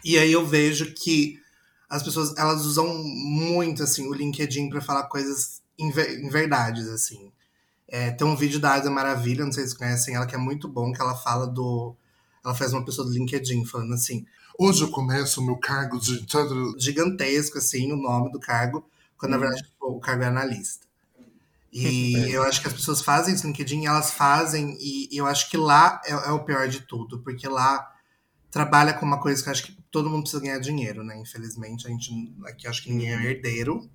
E aí eu vejo que as pessoas, elas usam muito, assim, o LinkedIn pra falar coisas em, em verdades, assim. É, tem um vídeo da Ada Maravilha, não sei se vocês conhecem ela, que é muito bom, que ela fala do... Ela faz uma pessoa do LinkedIn falando assim, Hoje eu começo o meu cargo de. gigantesco, assim, o nome do cargo, quando na verdade tipo, o cargo é analista. E *laughs* eu acho que as pessoas fazem isso no LinkedIn, elas fazem, e eu acho que lá é, é o pior de tudo, porque lá trabalha com uma coisa que eu acho que todo mundo precisa ganhar dinheiro, né? Infelizmente, a gente aqui acho que ninguém é herdeiro,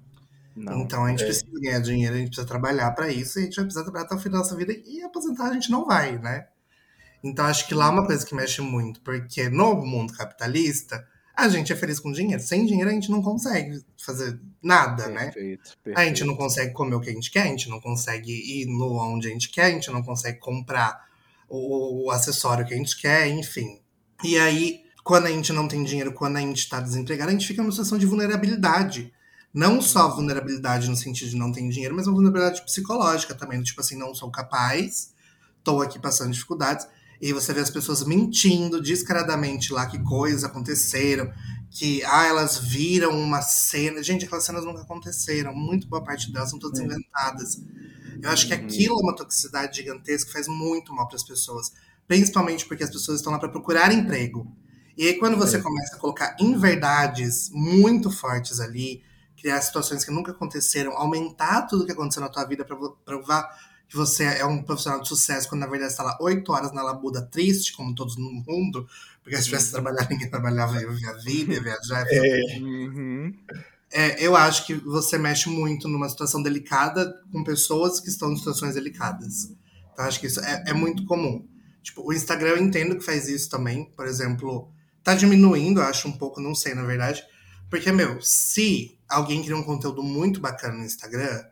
Não. então a gente é. precisa ganhar dinheiro, a gente precisa trabalhar para isso, e a gente vai precisar trabalhar até o final da nossa vida e aposentar a gente não vai, né? Então acho que lá é uma coisa que mexe muito, porque no mundo capitalista, a gente é feliz com dinheiro. Sem dinheiro a gente não consegue fazer nada, né? Perfeito, A gente não perfeito. consegue comer o que a gente quer, a gente não consegue ir no onde a gente quer, a gente não consegue comprar o, o acessório que a gente quer, enfim. E aí, quando a gente não tem dinheiro, quando a gente está desempregado, a gente fica numa situação de vulnerabilidade. Não só vulnerabilidade no sentido de não ter dinheiro, mas uma vulnerabilidade psicológica também. Tipo assim, não sou capaz, estou aqui passando dificuldades. E você vê as pessoas mentindo descaradamente lá que coisas aconteceram, que ah, elas viram uma cena. Gente, aquelas cenas nunca aconteceram. Muito boa parte delas são todas inventadas. Eu acho que Uhum. aquilo é uma toxicidade gigantesca que faz muito mal para as pessoas. Principalmente porque as pessoas estão lá para procurar emprego. E aí, quando você É. começa a colocar inverdades muito fortes ali, criar situações que nunca aconteceram, aumentar tudo que aconteceu na tua vida para provar que você é um profissional de sucesso, quando na verdade você tá lá oito horas na labuda triste, como todos no mundo, porque se tivesse trabalhado, ninguém trabalhava, ia viver a vida, ia viajar, ia É, Uhum. é, eu acho que você mexe muito numa situação delicada com pessoas que estão em situações delicadas. Então, acho que isso é, é muito comum. Tipo, o Instagram eu entendo que faz isso também. Por exemplo, tá diminuindo, eu acho um pouco, não sei, na verdade. Porque, meu, se alguém cria um conteúdo muito bacana no Instagram,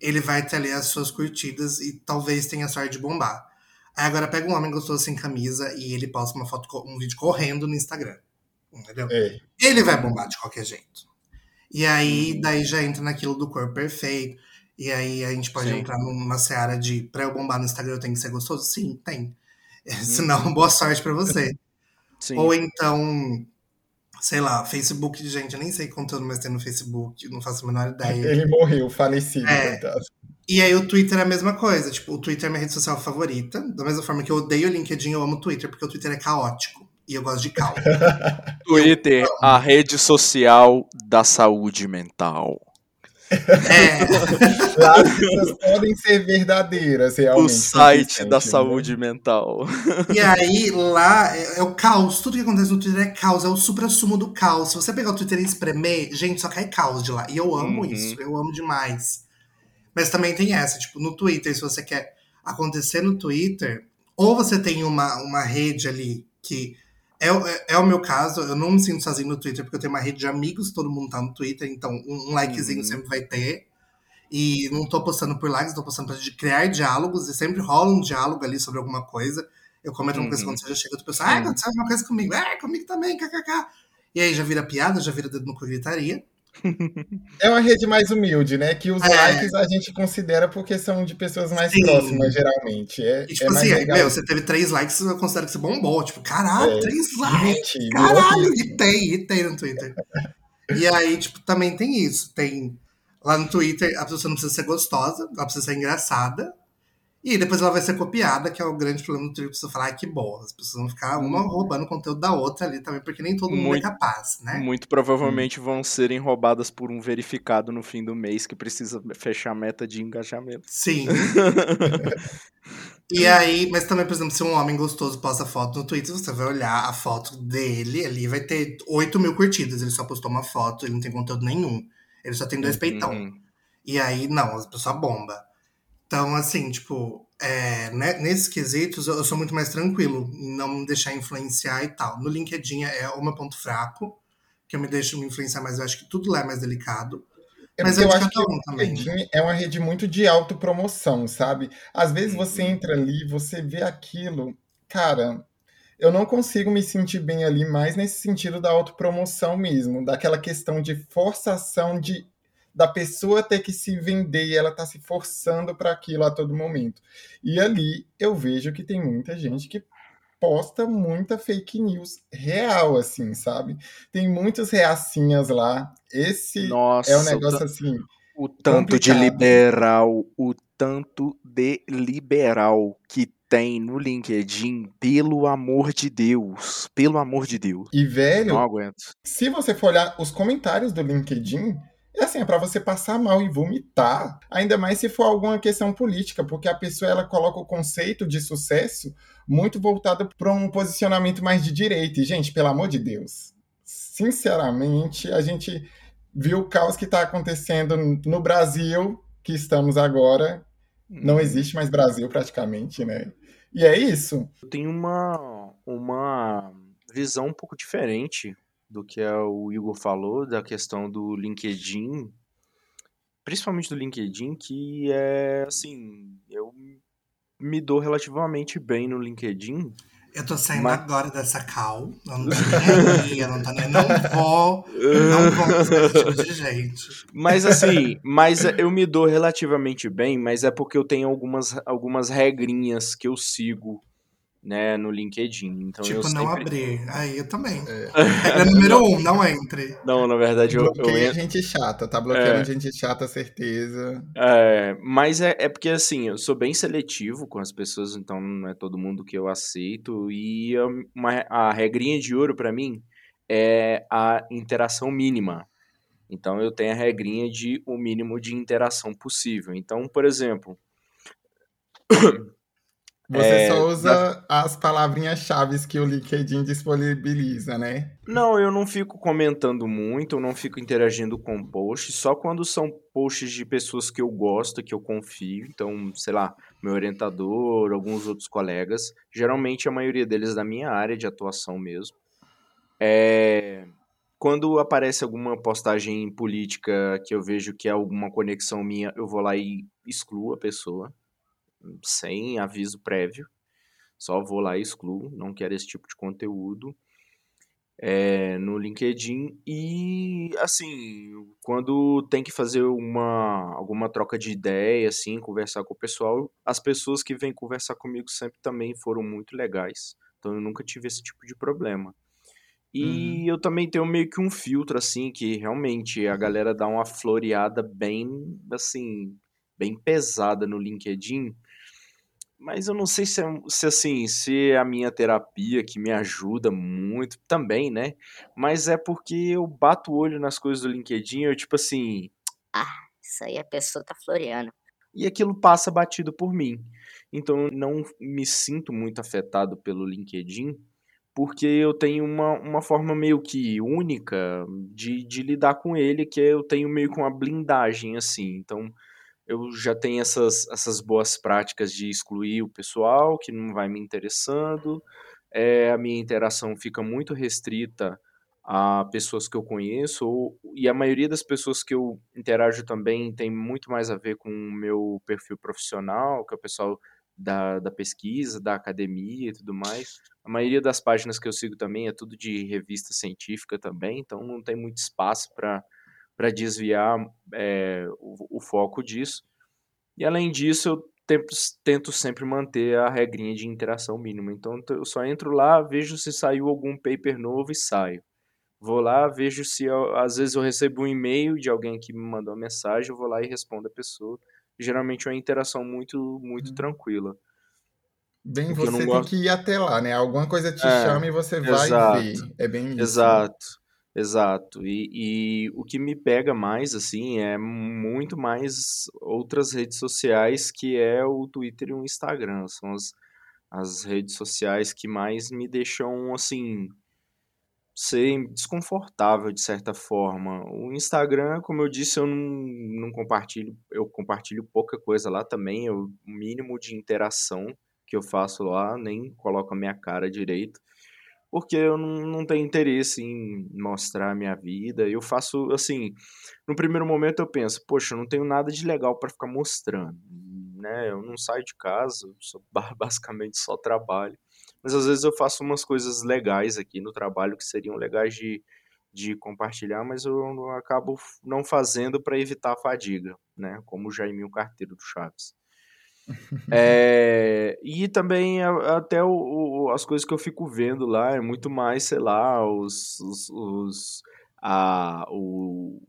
ele vai ter ali as suas curtidas e talvez tenha sorte de bombar. Aí agora pega um homem gostoso sem camisa e ele posta uma foto, um vídeo correndo no Instagram. Entendeu? é. ele vai bombar de qualquer jeito. E aí, daí já entra naquilo do corpo perfeito. E aí a gente pode Sim. entrar numa seara de pra eu bombar no Instagram eu tenho que ser gostoso? Sim, tem. Uhum. *laughs* Senão, boa sorte pra você. Sim. Ou então, sei lá, Facebook, gente, eu nem sei que conteúdo mais tem no Facebook, não faço a menor ideia. Ele morreu, falecido, É. coitado. E aí o Twitter é a mesma coisa. Tipo, o Twitter é minha rede social favorita. Da mesma forma que eu odeio o LinkedIn, eu amo o Twitter, porque o Twitter é caótico. E eu gosto de caos. *laughs* Twitter, a rede social da saúde mental. É, Lá as coisas podem ser verdadeiras, realmente. O site da né? saúde mental. e aí lá é, é o caos. Tudo que acontece no Twitter é caos, é o supra-sumo do caos. Se você pegar o Twitter e espremer, gente, só cai caos de lá. E eu amo Uhum. isso, eu amo demais. Mas também tem essa, tipo, no Twitter, se você quer acontecer no Twitter, ou você tem uma, uma rede ali que. É, o- é, é o meu caso, eu não me sinto sozinho no Twitter, porque eu tenho uma rede de amigos, todo mundo tá no Twitter, então um, um likezinho Uhum. sempre vai ter. E não tô postando por likes, tô postando pra gente criar diálogos, e sempre rola um diálogo ali sobre alguma coisa. Eu comento uma coisa Uhum. quando você já chega, outra pessoa, ah, aconteceu alguma coisa comigo, ah, comigo também, kkk. E aí já vira piada, já vira dedo no cu gritaria. *laughs* É uma rede mais humilde, né? Que os É. likes a gente considera porque são de pessoas mais Sim. próximas, geralmente. É, E tipo é assim, legal. meu, você teve três likes, eu considero que você bombou. Tipo, caralho, É. três likes, Divertido. caralho, e tem, e tem no Twitter. e aí, tipo, também tem isso. Tem lá no Twitter, a pessoa não precisa ser gostosa, ela precisa ser engraçada. E depois ela vai ser copiada, que é o grande problema do Twitter. Você falar, ah, que boa. As pessoas vão ficar uma roubando o conteúdo da outra ali também, porque nem todo mundo Muito- é capaz, né? Muito provavelmente vão serem roubadas por um verificado no fim do mês que precisa fechar a meta de engajamento. Sim. *laughs* E aí, mas também, por exemplo, se um homem gostoso posta foto no Twitter, você vai olhar a foto dele ali, vai ter 8 mil curtidas. Ele só postou uma foto, ele não tem conteúdo nenhum. Ele só tem dois peitão. Uhum. E aí, não, a pessoa bomba. Então, assim, tipo, é, né, nesses quesitos eu, sou muito mais tranquilo em não me deixar influenciar e tal. No LinkedIn é o meu ponto fraco, que eu me deixo me influenciar, mas eu acho que tudo lá é mais delicado. É Mas é eu acho que um também. LinkedIn é uma rede muito de autopromoção, sabe? Às vezes você Uhum. entra ali, você vê aquilo, cara, eu não consigo me sentir bem ali mais nesse sentido da autopromoção mesmo, daquela questão de forçação de da pessoa ter que se vender e ela tá se forçando para aquilo a todo momento. E ali eu vejo que tem muita gente que posta muita fake news real, assim, sabe? Tem muitos reacinhas lá. Esse Nossa, é um negócio assim. o tanto de complicado. liberal, o tanto de liberal que tem no LinkedIn, pelo amor de Deus, pelo amor de Deus. E, velho, Não aguento. se você for olhar os comentários do LinkedIn, é assim, é pra você passar mal e vomitar. Ainda mais se for alguma questão política, porque a pessoa ela coloca o conceito de sucesso muito voltado para um posicionamento mais de direita. E, gente, pelo amor de Deus, sinceramente, a gente viu o caos que está acontecendo no Brasil, que estamos agora. Não existe mais Brasil praticamente, né? E é isso. Eu tenho uma, uma visão um pouco diferente do que o Igor falou, da questão do LinkedIn, principalmente do LinkedIn, que é assim, eu me dou relativamente bem no LinkedIn. Eu tô saindo Mas- agora dessa cal. Eu não tô nem aí, eu não, tô nem, não vou. Não vou esse tipo de gente. Mas assim, mas eu me dou relativamente bem, mas é porque eu tenho algumas, algumas regrinhas que eu sigo, né, no LinkedIn. Então eu tipo, não sempre... abrir. Aí eu também. Regra número um, não entre. Não, na verdade eu, eu Bloqueia entro... gente chata, tá bloqueando É. gente chata, certeza. É, mas é, é porque assim, eu sou bem seletivo com as pessoas, então não é todo mundo que eu aceito. E eu- uma, a regrinha de ouro pra mim é a interação mínima. Então eu tenho a regrinha de o mínimo de interação possível. Então, por exemplo, Você É, só usa as palavrinhas-chave que o LinkedIn disponibiliza, né? Não, eu não fico comentando muito, eu não fico interagindo com posts, só quando são posts de pessoas que eu gosto, que eu confio. Então, sei lá, meu orientador, alguns outros colegas. Geralmente a maioria deles da minha área de atuação mesmo. É, Quando aparece alguma postagem política que eu vejo que é alguma conexão minha, eu vou lá e excluo a pessoa, sem aviso prévio. Só vou lá e excluo, não quero esse tipo de conteúdo. é, no LinkedIn e assim quando tem que fazer uma alguma troca de ideia assim conversar com o pessoal as pessoas que vêm conversar comigo sempre também foram muito legais então eu nunca tive esse tipo de problema e Uhum. eu também tenho meio que um filtro assim que realmente a galera dá uma floreada bem assim bem pesada no LinkedIn mas eu não sei se, é, se assim, se é a minha terapia que me ajuda muito também, né? Mas é porque eu bato o olho nas coisas do LinkedIn, eu tipo assim, *tsk* Ah, isso aí a pessoa tá floreando. e aquilo passa batido por mim. Então eu não me sinto muito afetado pelo LinkedIn, porque eu tenho uma, uma forma meio que única de, de lidar com ele, que é eu tenho meio que uma blindagem, assim. Então eu já tenho essas, essas boas práticas de excluir o pessoal que não vai me interessando. É, a minha interação fica muito restrita a pessoas que eu conheço, ou, e a maioria das pessoas que eu interajo também tem muito mais a ver com o meu perfil profissional, que é o pessoal da, da pesquisa, da academia e tudo mais. A maioria das páginas que eu sigo também é tudo de revista científica também, então não tem muito espaço para para desviar é, o, o, foco disso. E além disso, eu tento, tento sempre manter a regrinha de interação mínima. Então eu só entro lá, vejo se saiu algum paper novo e saio. Vou lá, vejo se às vezes eu recebo um e-mail de alguém que me mandou uma mensagem, eu vou lá e respondo a pessoa. Geralmente é uma interação muito muito tranquila. Bem, Porque você tem gosto- que ir até lá, né? Alguma coisa te É, chama e você vai exato, ver. É bem isso. Exato, exato. E, e o que me pega mais, assim, é muito mais outras redes sociais, que é o Twitter e o Instagram. São as, as redes sociais que mais me deixam, assim, ser desconfortável de certa forma. O Instagram, como eu disse, eu não, não compartilho, eu compartilho pouca coisa lá também, o mínimo de interação que eu faço lá, nem coloco a minha cara direito, porque eu não, não tenho interesse em mostrar a minha vida. Eu faço, assim, no primeiro momento eu penso, poxa, eu não tenho nada de legal para ficar mostrando, né? Eu não saio de casa, só, *laughs* ba- basicamente só trabalho. Mas às vezes eu faço umas coisas legais aqui no trabalho que seriam legais de, de compartilhar, mas eu acabo não fazendo para evitar a fadiga, né? Como o Jaiminho Carteiro do Chaves. É, e também até o- o- as coisas que eu fico vendo lá é muito mais, sei lá, os, os, os- a, o,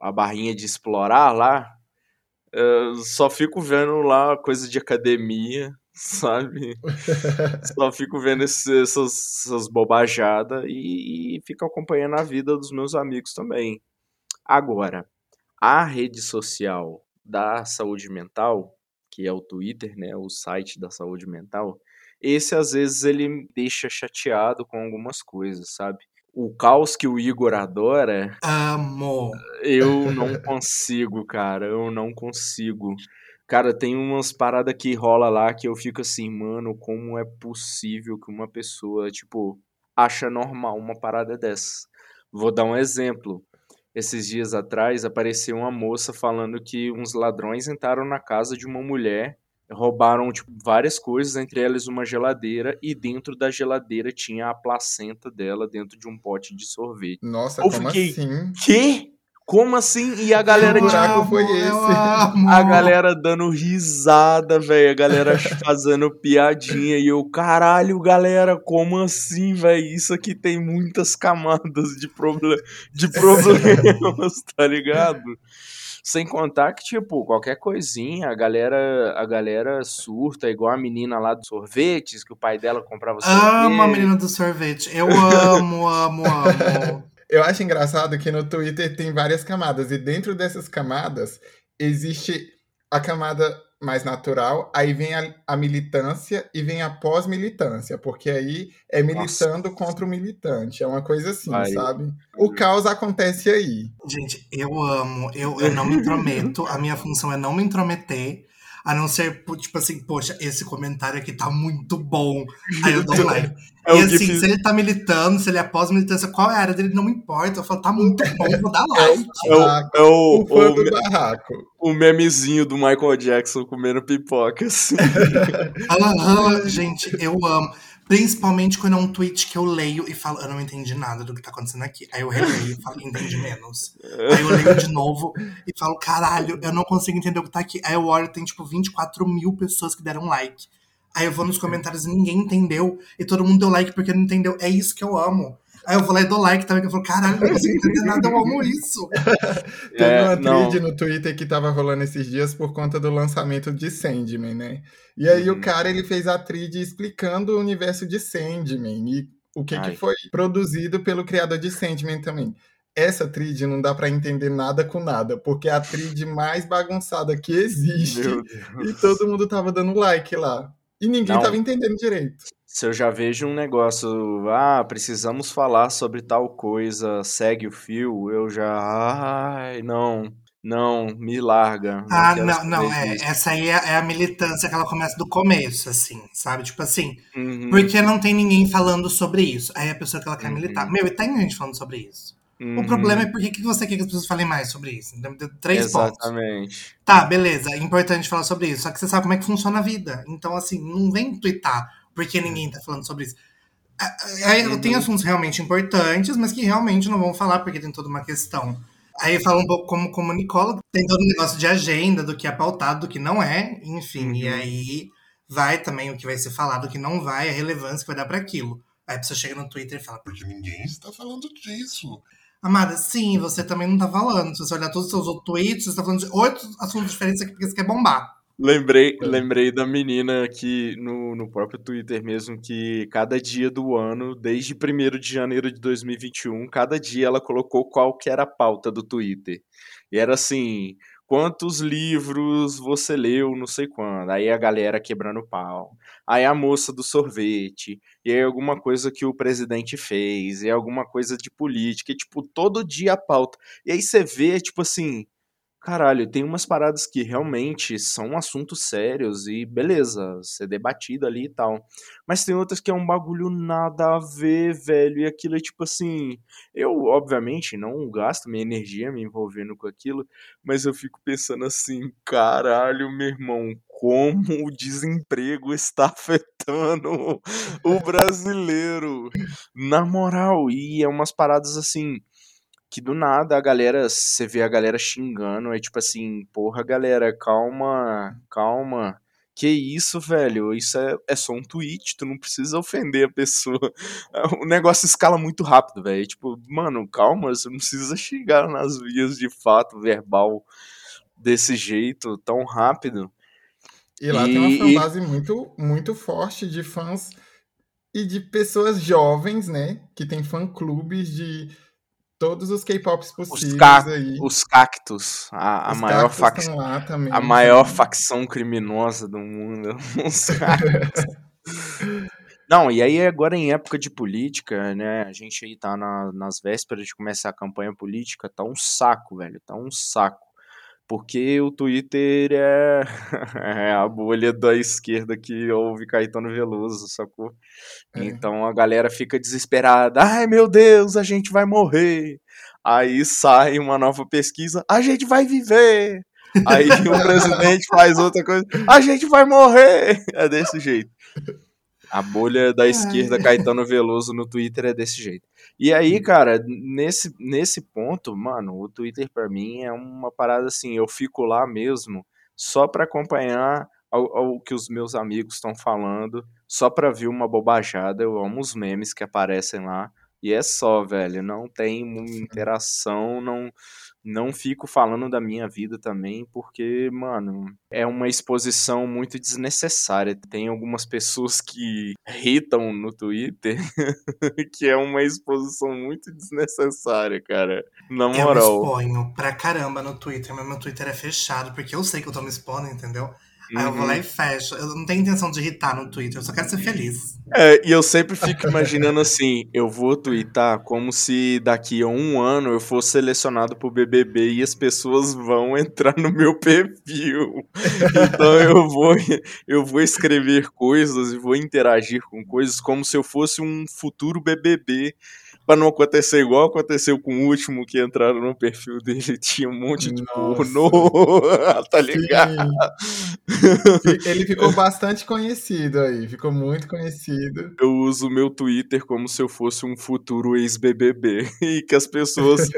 a barrinha de explorar lá. Eu só fico vendo lá coisa de academia, *laughs* sabe? Só fico vendo esse- essas, essas bobajadas e, e fico acompanhando a vida dos meus amigos também. Agora, a rede social da saúde mental, que é o Twitter, né, o site da saúde mental, esse às vezes ele me deixa chateado com algumas coisas, sabe? O caos que o Igor adora, Amo. eu *laughs* não consigo, cara, eu não consigo. Cara, tem umas paradas que rola lá que eu fico assim, mano, como é possível que uma pessoa, tipo, acha normal uma parada dessa? Vou dar um exemplo. Esses dias atrás apareceu uma moça falando que uns ladrões entraram na casa de uma mulher, roubaram tipo, várias coisas, entre elas uma geladeira, e dentro da geladeira tinha a placenta dela dentro de um pote de sorvete. Nossa, Eu como fiquei- assim? Que? Como assim? E a galera, Que tipo, foi esse? a galera dando risada, velho. A galera *laughs* fazendo piadinha. E eu, caralho, galera, como assim, velho? Isso aqui tem muitas camadas de, proble de *laughs* problemas, tá ligado? Sem contar que, tipo, qualquer coisinha, a galera, a galera surta, igual a menina lá dos sorvetes, que o pai dela comprava Amo a sorvete. menina do sorvete. Eu *laughs* amo, amo, amo. Eu acho engraçado que no Twitter tem várias camadas, e dentro dessas camadas existe a camada mais natural, aí vem a, a militância e vem a pós-militância, porque aí é militando contra o militante. É uma coisa assim, Aí. sabe? O caos acontece aí. Gente, eu amo. Eu, eu não me intrometo. A minha função é não me intrometer. A não ser, tipo assim, poxa, esse comentário aqui tá muito bom. Aí eu dou *laughs* um like. É e assim, GIF se ele tá militando, se ele é pós-militância, qual é a área dele, não me importa. Eu falo, tá muito *laughs* bom, vou dar like. É o, é o, O o, me- barraco. o memezinho do Michael Jackson comendo pipoca, assim. *laughs* Aham, gente, eu amo. Principalmente quando é um tweet que eu leio e falo, eu não entendi nada do que tá acontecendo aqui. Aí eu releio e falo, entendi menos. Aí eu leio de novo e falo, caralho, eu não consigo entender o que tá aqui. Aí eu olho, tem tipo 24 mil pessoas que deram like. Aí eu vou nos comentários e ninguém entendeu. E todo mundo deu like porque não entendeu. É isso que eu amo. Aí eu vou lá e dou like também, que eu falo, caralho, não consigo entender nada, eu amo isso. *laughs* Teve É, uma não. thread no Twitter que tava rolando esses dias por conta do lançamento de Sandman, né? E aí Uhum. o cara, ele fez a thread explicando o universo de Sandman e o que, que foi produzido pelo criador de Sandman também. Essa thread não dá pra entender nada com nada, porque é a thread mais bagunçada que existe. E todo mundo tava dando like lá. E ninguém Não. tava entendendo direito. Se eu já vejo um negócio, ah, precisamos falar sobre tal coisa, segue o fio, eu já. Ai, não, não, me larga. Ah, não, não, é. Essa aí é, é a militância que ela começa do começo, assim, sabe? Tipo assim, Uhum, porque não tem ninguém falando sobre isso. Aí a pessoa que ela quer Uhum. militar. Meu, e tem gente falando sobre isso. O uhum, problema é por que você quer que as pessoas falem mais sobre isso? Então, deu Três pontos. Exatamente. Tá, beleza, é importante falar sobre isso. Só que você sabe como é que funciona a vida. Então, assim, não vem twittar porque ninguém tá falando sobre isso. Aí Uhum. tem assuntos realmente importantes, mas que realmente não vão falar porque tem toda uma questão. Aí fala um pouco como comunicólogo, tem todo um negócio de agenda, do que é pautado, do que não é, enfim. E Uhum. aí vai também o que vai ser falado, o que não vai, a relevância que vai dar pra aquilo. Aí a pessoa chega no Twitter e fala, Porque ninguém está falando disso. Amada, sim, você também não tá falando. Se você olhar todos os seus outros tweets, você tá falando de oito assuntos diferentes aqui porque você quer bombar. Lembrei, É. lembrei da menina que no, no próprio Twitter mesmo, que cada dia do ano, desde 1 de janeiro de 2021, cada dia ela colocou qual que era a pauta do Twitter. E era assim, quantos livros você leu, não sei quando. Aí a galera quebrando pau. Aí a moça do sorvete. E aí alguma coisa que o presidente fez. E alguma coisa de política. E, tipo, todo dia a pauta. E aí você vê, tipo assim, Caralho, tem umas paradas que realmente são assuntos sérios e beleza, ser debatido ali e tal. Mas tem outras que é um bagulho nada a ver, velho. E aquilo é tipo assim. Eu, obviamente, não gasto minha energia me envolvendo com aquilo, mas eu fico pensando assim: caralho, meu irmão, como o desemprego está afetando o brasileiro. Na moral, e é umas paradas assim que do nada a galera, você vê a galera xingando, é tipo assim, porra, galera, calma, calma. Que isso, velho? Isso é, é só um tweet, tu não precisa ofender a pessoa. *laughs* O negócio escala muito rápido, velho. Tipo, mano, calma, você não precisa xingar nas vias de fato verbal desse jeito, tão rápido. E lá tem uma E- fanbase muito, muito forte de fãs e de pessoas jovens, né? Que tem fã-clubes de todos os K-pops possíveis ca- aí. Os cactos, a, a Os maior facção. também. A maior facção criminosa do mundo. *laughs* Os *laughs* cactos. Não, e aí agora em época de política, né? A gente aí tá na- nas vésperas de começar a campanha política, tá um saco, velho. Tá um saco. Porque o Twitter é, *laughs* é a bolha da esquerda que ouve Caetano Veloso, sacou? É. Então a galera fica desesperada. Ai meu Deus, a gente vai morrer. Aí sai uma nova pesquisa, a gente vai viver. Aí *laughs* o presidente faz outra coisa, a gente vai morrer. É desse jeito. A bolha da esquerda Caetano Veloso no Twitter é desse jeito. E aí, cara, nesse, nesse ponto, mano, o Twitter pra mim é uma parada assim, eu fico lá mesmo só pra acompanhar ao, ao que os meus amigos estão falando, só pra ver uma bobajada. Eu amo os memes que aparecem lá. E é só, velho, não tem interação, não não fico falando da minha vida também, porque, mano, é uma exposição muito desnecessária. Tem algumas pessoas que irritam no Twitter, *laughs* que é uma exposição muito desnecessária, cara. Na Eu me moral. exponho pra caramba no Twitter, mas meu Twitter é fechado, porque eu sei que eu tô me expondo, entendeu? Aí eu vou Uhum. lá e fecho. Eu não tenho intenção de irritar no Twitter, eu só quero ser feliz. É, e eu sempre fico imaginando assim, eu vou twittar como se daqui a um ano eu fosse selecionado pro BBB e as pessoas vão *laughs* entrar no meu perfil. Então eu vou, eu vou escrever coisas e vou interagir com coisas como se eu fosse um futuro BBB pra não acontecer igual aconteceu com o último que entraram no perfil dele, *laughs* tinha um monte de pornô, *laughs* tá ligado? Sim. Ele ficou bastante conhecido aí, ficou muito conhecido. Eu uso o meu Twitter como se eu fosse um futuro ex-BBB *laughs* e que as pessoas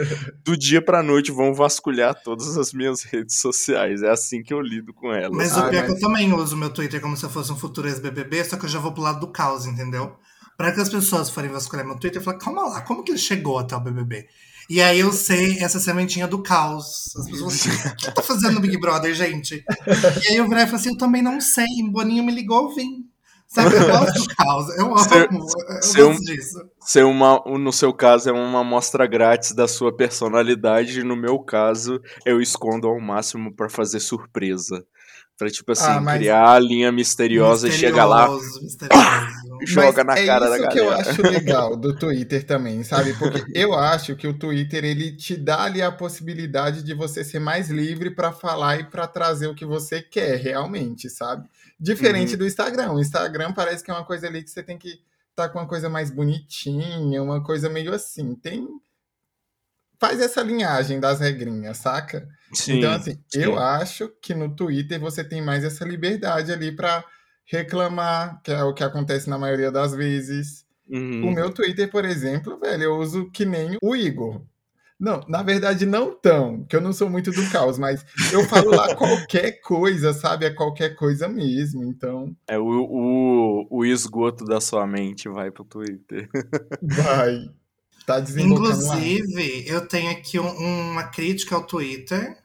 do dia pra noite vão vasculhar todas as minhas redes sociais. É assim que eu lido com elas. Mas Ah, o pior é que eu também uso meu Twitter como se eu fosse um futuro ex-BBB, só que eu já vou pro lado do caos, entendeu? Pra que as pessoas forem vasculhar meu Twitter, eu falo, calma lá, como que ele chegou até o BBB? E aí eu sei essa sementinha do caos. As pessoas falam, o que tá fazendo no Big Brother, gente? E aí eu virei e falei assim, eu também não sei, Boninho me ligou, eu vim. Sabe, eu gosto do caos, eu Ser- amo, eu ser gosto um- disso. Ser uma, no seu caso, é uma amostra grátis da sua personalidade. No meu caso, eu escondo ao máximo pra fazer surpresa. Pra, tipo assim, Ah, mas- criar a linha misteriosa e chegar lá, Misterioso, misterioso. *coughs* joga Mas na é cara da isso galera. que eu acho legal do Twitter também, sabe? Porque *laughs* eu acho que o Twitter ele te dá ali a possibilidade de você ser mais livre pra falar e pra trazer o que você quer realmente, sabe? Diferente Uhum. do Instagram. O Instagram parece que é uma coisa ali que você tem que estar com uma coisa mais bonitinha, uma coisa meio assim. Tem faz essa linhagem das regrinhas, saca? Sim, então, assim, sim. eu acho que no Twitter você tem mais essa liberdade ali pra reclamar, que é o que acontece na maioria das vezes. Uhum. O meu Twitter, por exemplo, velho, eu uso que nem o Igor. Não, na verdade, não tão, que eu não sou muito do caos, mas eu falo lá *laughs* qualquer coisa, sabe? É qualquer coisa mesmo. Então, É o, o, o esgoto da sua mente vai pro Twitter. vai. Tá desembocando lá. Inclusive, eu tenho aqui um- uma crítica ao Twitter,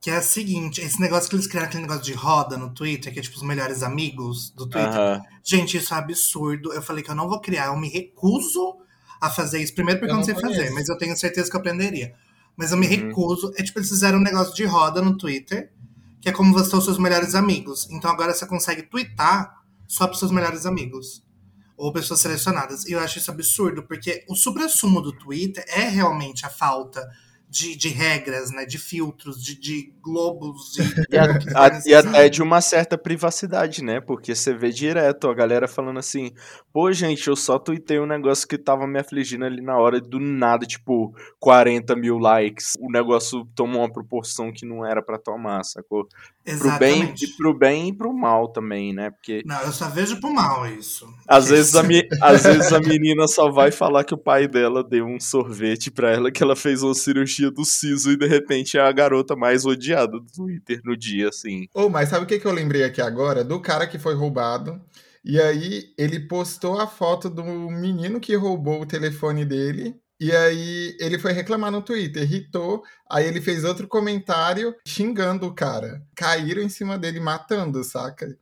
que é a seguinte: esse negócio que eles criaram, aquele negócio de roda no Twitter, que é tipo os melhores amigos do Twitter. Gente, isso é absurdo. Eu falei que eu não vou criar, eu me recuso a fazer isso. Primeiro porque eu não sei não fazer, conheço. mas eu tenho certeza que eu aprenderia. Mas eu me Uhum. recuso. É tipo, eles fizeram um negócio de roda no Twitter, que é como você os seus melhores amigos. Então agora você consegue twittar só pros seus melhores amigos. Ou pessoas selecionadas. E eu acho isso absurdo, porque o supra-sumo do Twitter é realmente a falta de, de regras, né? De filtros, de, de globos, de. *laughs* E, a- a- e necessário. até de uma certa privacidade, né? Porque você vê direto a galera falando assim: pô, gente, eu só tuitei um negócio que tava me afligindo ali na hora, do nada, tipo, 40 mil likes. O negócio tomou uma proporção que não era pra tomar, sacou? Pro bem, Exatamente. e pro bem e pro mal também, né? Porque Não, eu só vejo pro mal isso. às Porque vezes, a mi- *laughs* às vezes a menina só vai falar que o pai dela deu um sorvete pra ela, que ela fez uma cirurgia do siso e de repente é a garota mais odiada do Twitter no dia, assim. Ô, mas sabe o que, que eu lembrei aqui agora? Do cara que foi roubado. E aí ele postou a foto do menino que roubou o telefone dele. E aí ele foi reclamar no Twitter, irritou. Aí ele fez outro comentário xingando o cara. Caíram em cima dele, matando, saca?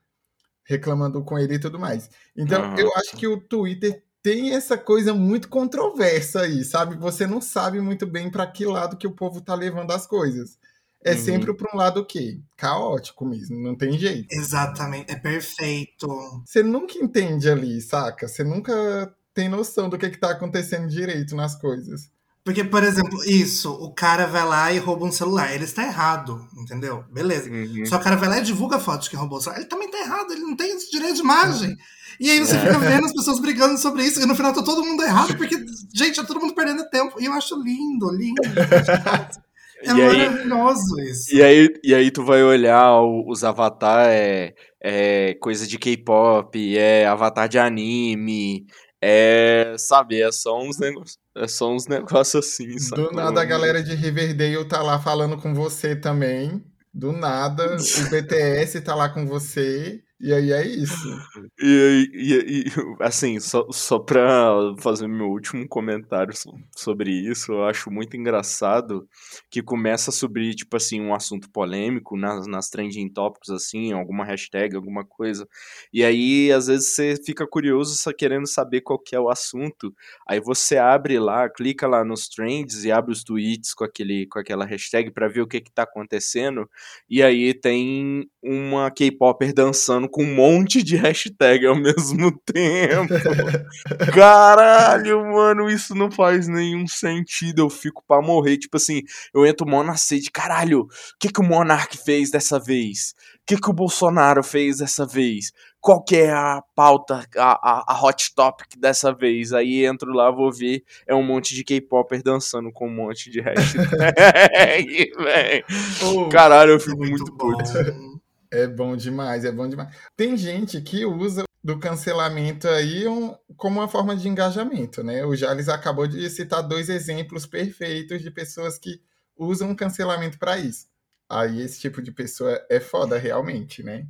Reclamando com ele e tudo mais. Então eu acho que o Twitter tem essa coisa muito controversa aí, sabe? Você não sabe muito bem para que lado que o povo tá levando as coisas. É Uhum. sempre para um lado o quê? Caótico mesmo, não tem jeito. Exatamente, é perfeito. Você nunca entende ali, saca? Você nunca tem noção do que, que tá acontecendo direito nas coisas. Porque, por exemplo, isso, o cara vai lá e rouba um celular. Ele está errado, entendeu? Beleza. Uhum. Só que o cara vai lá e divulga a foto de quem roubou o celular. Ele também tá errado, ele não tem esse direito de imagem. E aí É. você fica vendo as pessoas brigando sobre isso, e no final tá todo mundo errado, porque, gente, tá todo mundo perdendo tempo. E eu acho lindo, lindo. *laughs* É E aí, maravilhoso isso. E aí, e aí tu vai olhar os avatar, é, é coisa de K-pop, é avatar de anime, é, sabe, é só uns negócios, é só uns negócios assim, sacou? Do nada a galera de Riverdale tá lá falando com você também. Do nada o *laughs* BTS tá lá com você. E aí é isso. E, e, e, *laughs* assim, só, só pra fazer meu último comentário so- sobre isso, eu acho muito engraçado que começa subir, tipo assim, um assunto polêmico nas, nas trending topics, assim, alguma hashtag, alguma coisa. E aí, às vezes, você fica curioso, só querendo saber qual que é o assunto. Aí você abre lá, clica lá nos trends e abre os tweets com, aquele, com aquela hashtag pra ver o que que tá acontecendo. E aí tem uma K-Popper dançando com um monte de hashtag ao *laughs* mesmo tempo. *laughs* Caralho, mano, isso não faz nenhum sentido. Eu fico pra morrer. Tipo assim, eu entro mó na sede. Caralho, o que, que o Monark fez dessa vez? O que, que o Bolsonaro fez dessa vez? qual que é a pauta, a, a, a hot topic dessa vez? Aí entro lá, vou ver, é um monte de K-Popper dançando com um monte de hashtag, *laughs* véi. Ô, Caralho, eu fico Muito muito puto. É bom demais, é bom demais. Tem gente que usa do cancelamento aí um- como uma forma de engajamento, né? O Jales acabou de citar dois exemplos perfeitos de pessoas que usam o cancelamento para isso. Aí esse tipo de pessoa é foda realmente, né?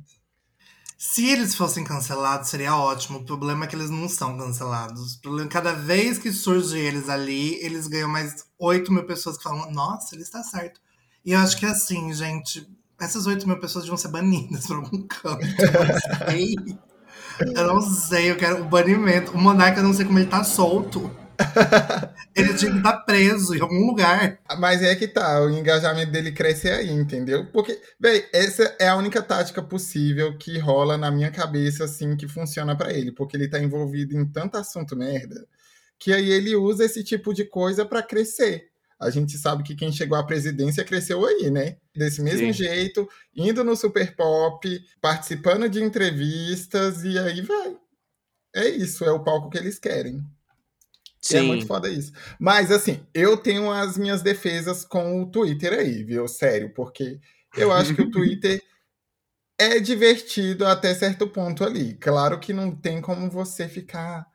Se eles fossem cancelados, seria ótimo. O problema é que eles não são cancelados. O problema é que cada vez que surge eles ali, eles ganham mais 8 mil pessoas que falam, nossa, ele está certo. E eu acho que é assim, gente, essas 8 mil pessoas deviam ser banidas por algum canto. Eu não sei. Eu não sei, eu quero o banimento. O monarca, eu não sei como ele tá solto. Ele tinha que estar preso em algum lugar. Mas é que tá, o engajamento dele cresce aí, entendeu? Porque, véi, essa é a única tática possível que rola na minha cabeça, assim, que funciona pra ele. Porque ele tá envolvido em tanto assunto merda, que aí ele usa esse tipo de coisa pra crescer. A gente sabe que quem chegou à presidência cresceu aí, né? Desse mesmo Sim. jeito, indo no Super Pop, participando de entrevistas, e aí vai. É isso, é o palco que eles querem. E É muito Sim. foda isso. Mas, assim, eu tenho as minhas defesas com o Twitter aí, viu? Sério, porque eu acho que o *laughs* Twitter é divertido até certo ponto ali. Claro que não tem como você ficar.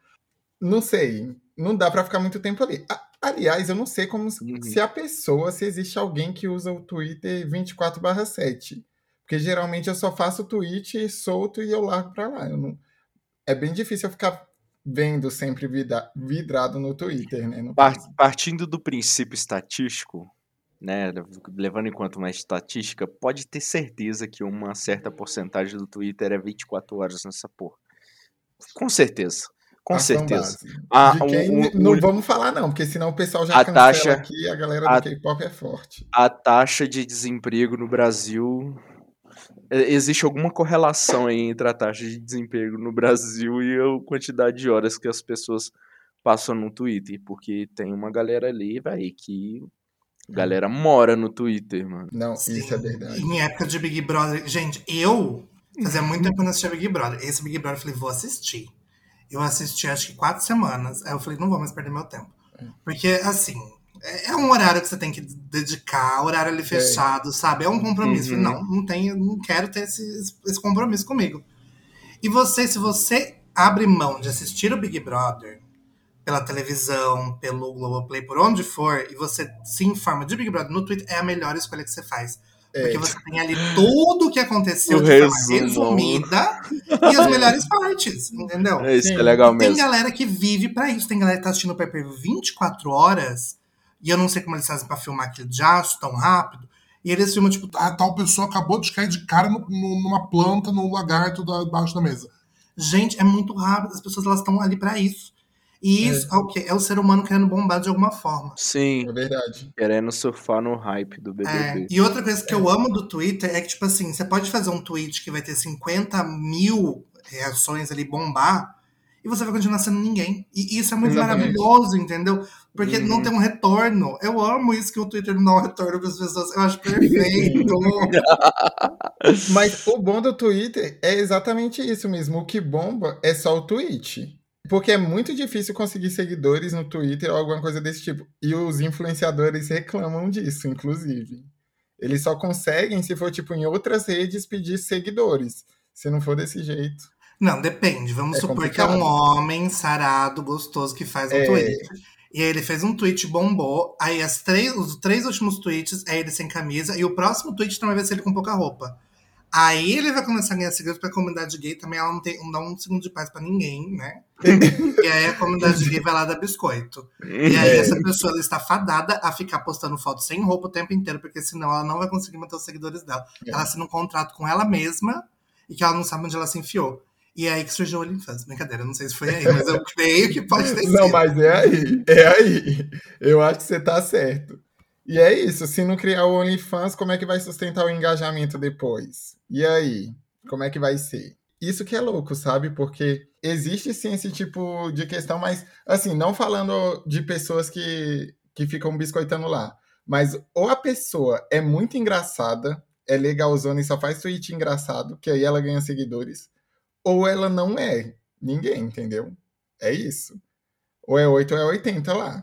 Não sei. Não dá pra ficar muito tempo ali. A- aliás, eu não sei como Uhum. se a pessoa, se existe alguém que usa o Twitter 24/7. Porque geralmente eu só faço tweet solto e eu largo pra lá. Eu não... É bem difícil eu ficar vendo sempre vida- vidrado no Twitter, né? No partindo do princípio estatístico, né, levando em conta uma estatística, pode ter certeza que uma certa porcentagem do Twitter é 24 horas nessa porra. Com certeza. Com Ação certeza. Ah, o- não o- vão falar não, porque senão o pessoal já A cancela taxa- aqui e a galera do a- K-pop é forte. a taxa de desemprego no Brasil. é, Existe alguma correlação aí entre a taxa de desemprego no Brasil e a quantidade de horas que as pessoas passam no Twitter? Porque tem uma galera ali, vai, que. a Galera mora no Twitter, mano. Não, Sim. isso é verdade. Em época de Big Brother. Gente, eu fazia muito tempo que não assistia Big Brother. Esse Big Brother eu falei, vou assistir. Eu assisti acho que quatro semanas. Aí eu falei, não vou mais perder meu tempo. Porque, assim, é é um horário que você tem que dedicar, horário ali fechado, sabe? É um compromisso. Uhum. Não, não tenho, não quero ter esse, esse compromisso comigo. E você, se você abre mão de assistir o Big Brother pela televisão, pelo Globoplay, por onde for, e você se informa de Big Brother no Twitter, é a melhor escolha que você faz. Porque É. você tem ali tudo o que aconteceu O de forma resumida e as melhores partes, entendeu? É isso que é legal Tem mesmo. galera que vive pra isso. Tem galera que tá assistindo o pay per 24 horas. E eu não sei como eles fazem pra filmar aquele jaço tão rápido. E eles filmam, tipo, A tal pessoa acabou de cair de cara no- no- numa planta, num lagarto da, debaixo da mesa. gente, é muito rápido. As pessoas elas estão ali pra isso. E isso é. o quê? É o ser humano querendo bombar de alguma forma. Sim, É verdade. querendo surfar no hype do É, BBB. E outra coisa que eu amo do Twitter é que, tipo assim, você pode fazer um tweet que vai ter 50 mil reações ali, bombar, e você vai continuar sendo ninguém. E isso é muito Exatamente. maravilhoso, entendeu? Porque Uhum. não tem um retorno. Eu amo isso que o Twitter não dá um retorno para as pessoas. Eu acho perfeito. *laughs* Mas o bom do Twitter é exatamente isso mesmo. O que bomba é só o tweet. Porque é muito difícil conseguir seguidores no Twitter ou alguma coisa desse tipo. E os influenciadores reclamam disso, inclusive. Eles só conseguem se for, tipo, em outras redes pedir seguidores. Se não for desse jeito. não, depende. Vamos É supor que é um complicado. homem sarado, gostoso, que faz um É. tweet. E aí ele fez um tweet, bombou. Aí as três, os três últimos tweets é ele sem camisa. E o próximo tweet também vai ser ele com pouca roupa. Aí ele vai começar a ganhar seguidores pra comunidade gay. Também ela não, tem, não dá um segundo de paz pra ninguém, né? E aí a comunidade gay vai lá dar biscoito. E aí É. essa pessoa ela está fadada a ficar postando foto sem roupa o tempo inteiro, porque senão ela não vai conseguir manter os seguidores dela. É. Ela assina um contrato com ela mesma e que ela não sabe onde ela se enfiou. E é aí que surgiu o OnlyFans. Brincadeira, não sei se foi aí, mas eu *laughs* creio que pode ter Não, sido. mas é aí. É aí. Eu acho que você tá certo. E é isso. Se não criar o OnlyFans, como é que vai sustentar o engajamento depois? E aí? Como é que vai ser? Isso que é louco, sabe? Porque existe sim esse tipo de questão, mas assim, não falando de pessoas que, que ficam biscoitando lá. Mas ou a pessoa é muito engraçada, é legalzona e só faz tweet engraçado, que aí ela ganha seguidores. ou ela não é ninguém, entendeu? É isso. Ou é 8 ou é 80 lá.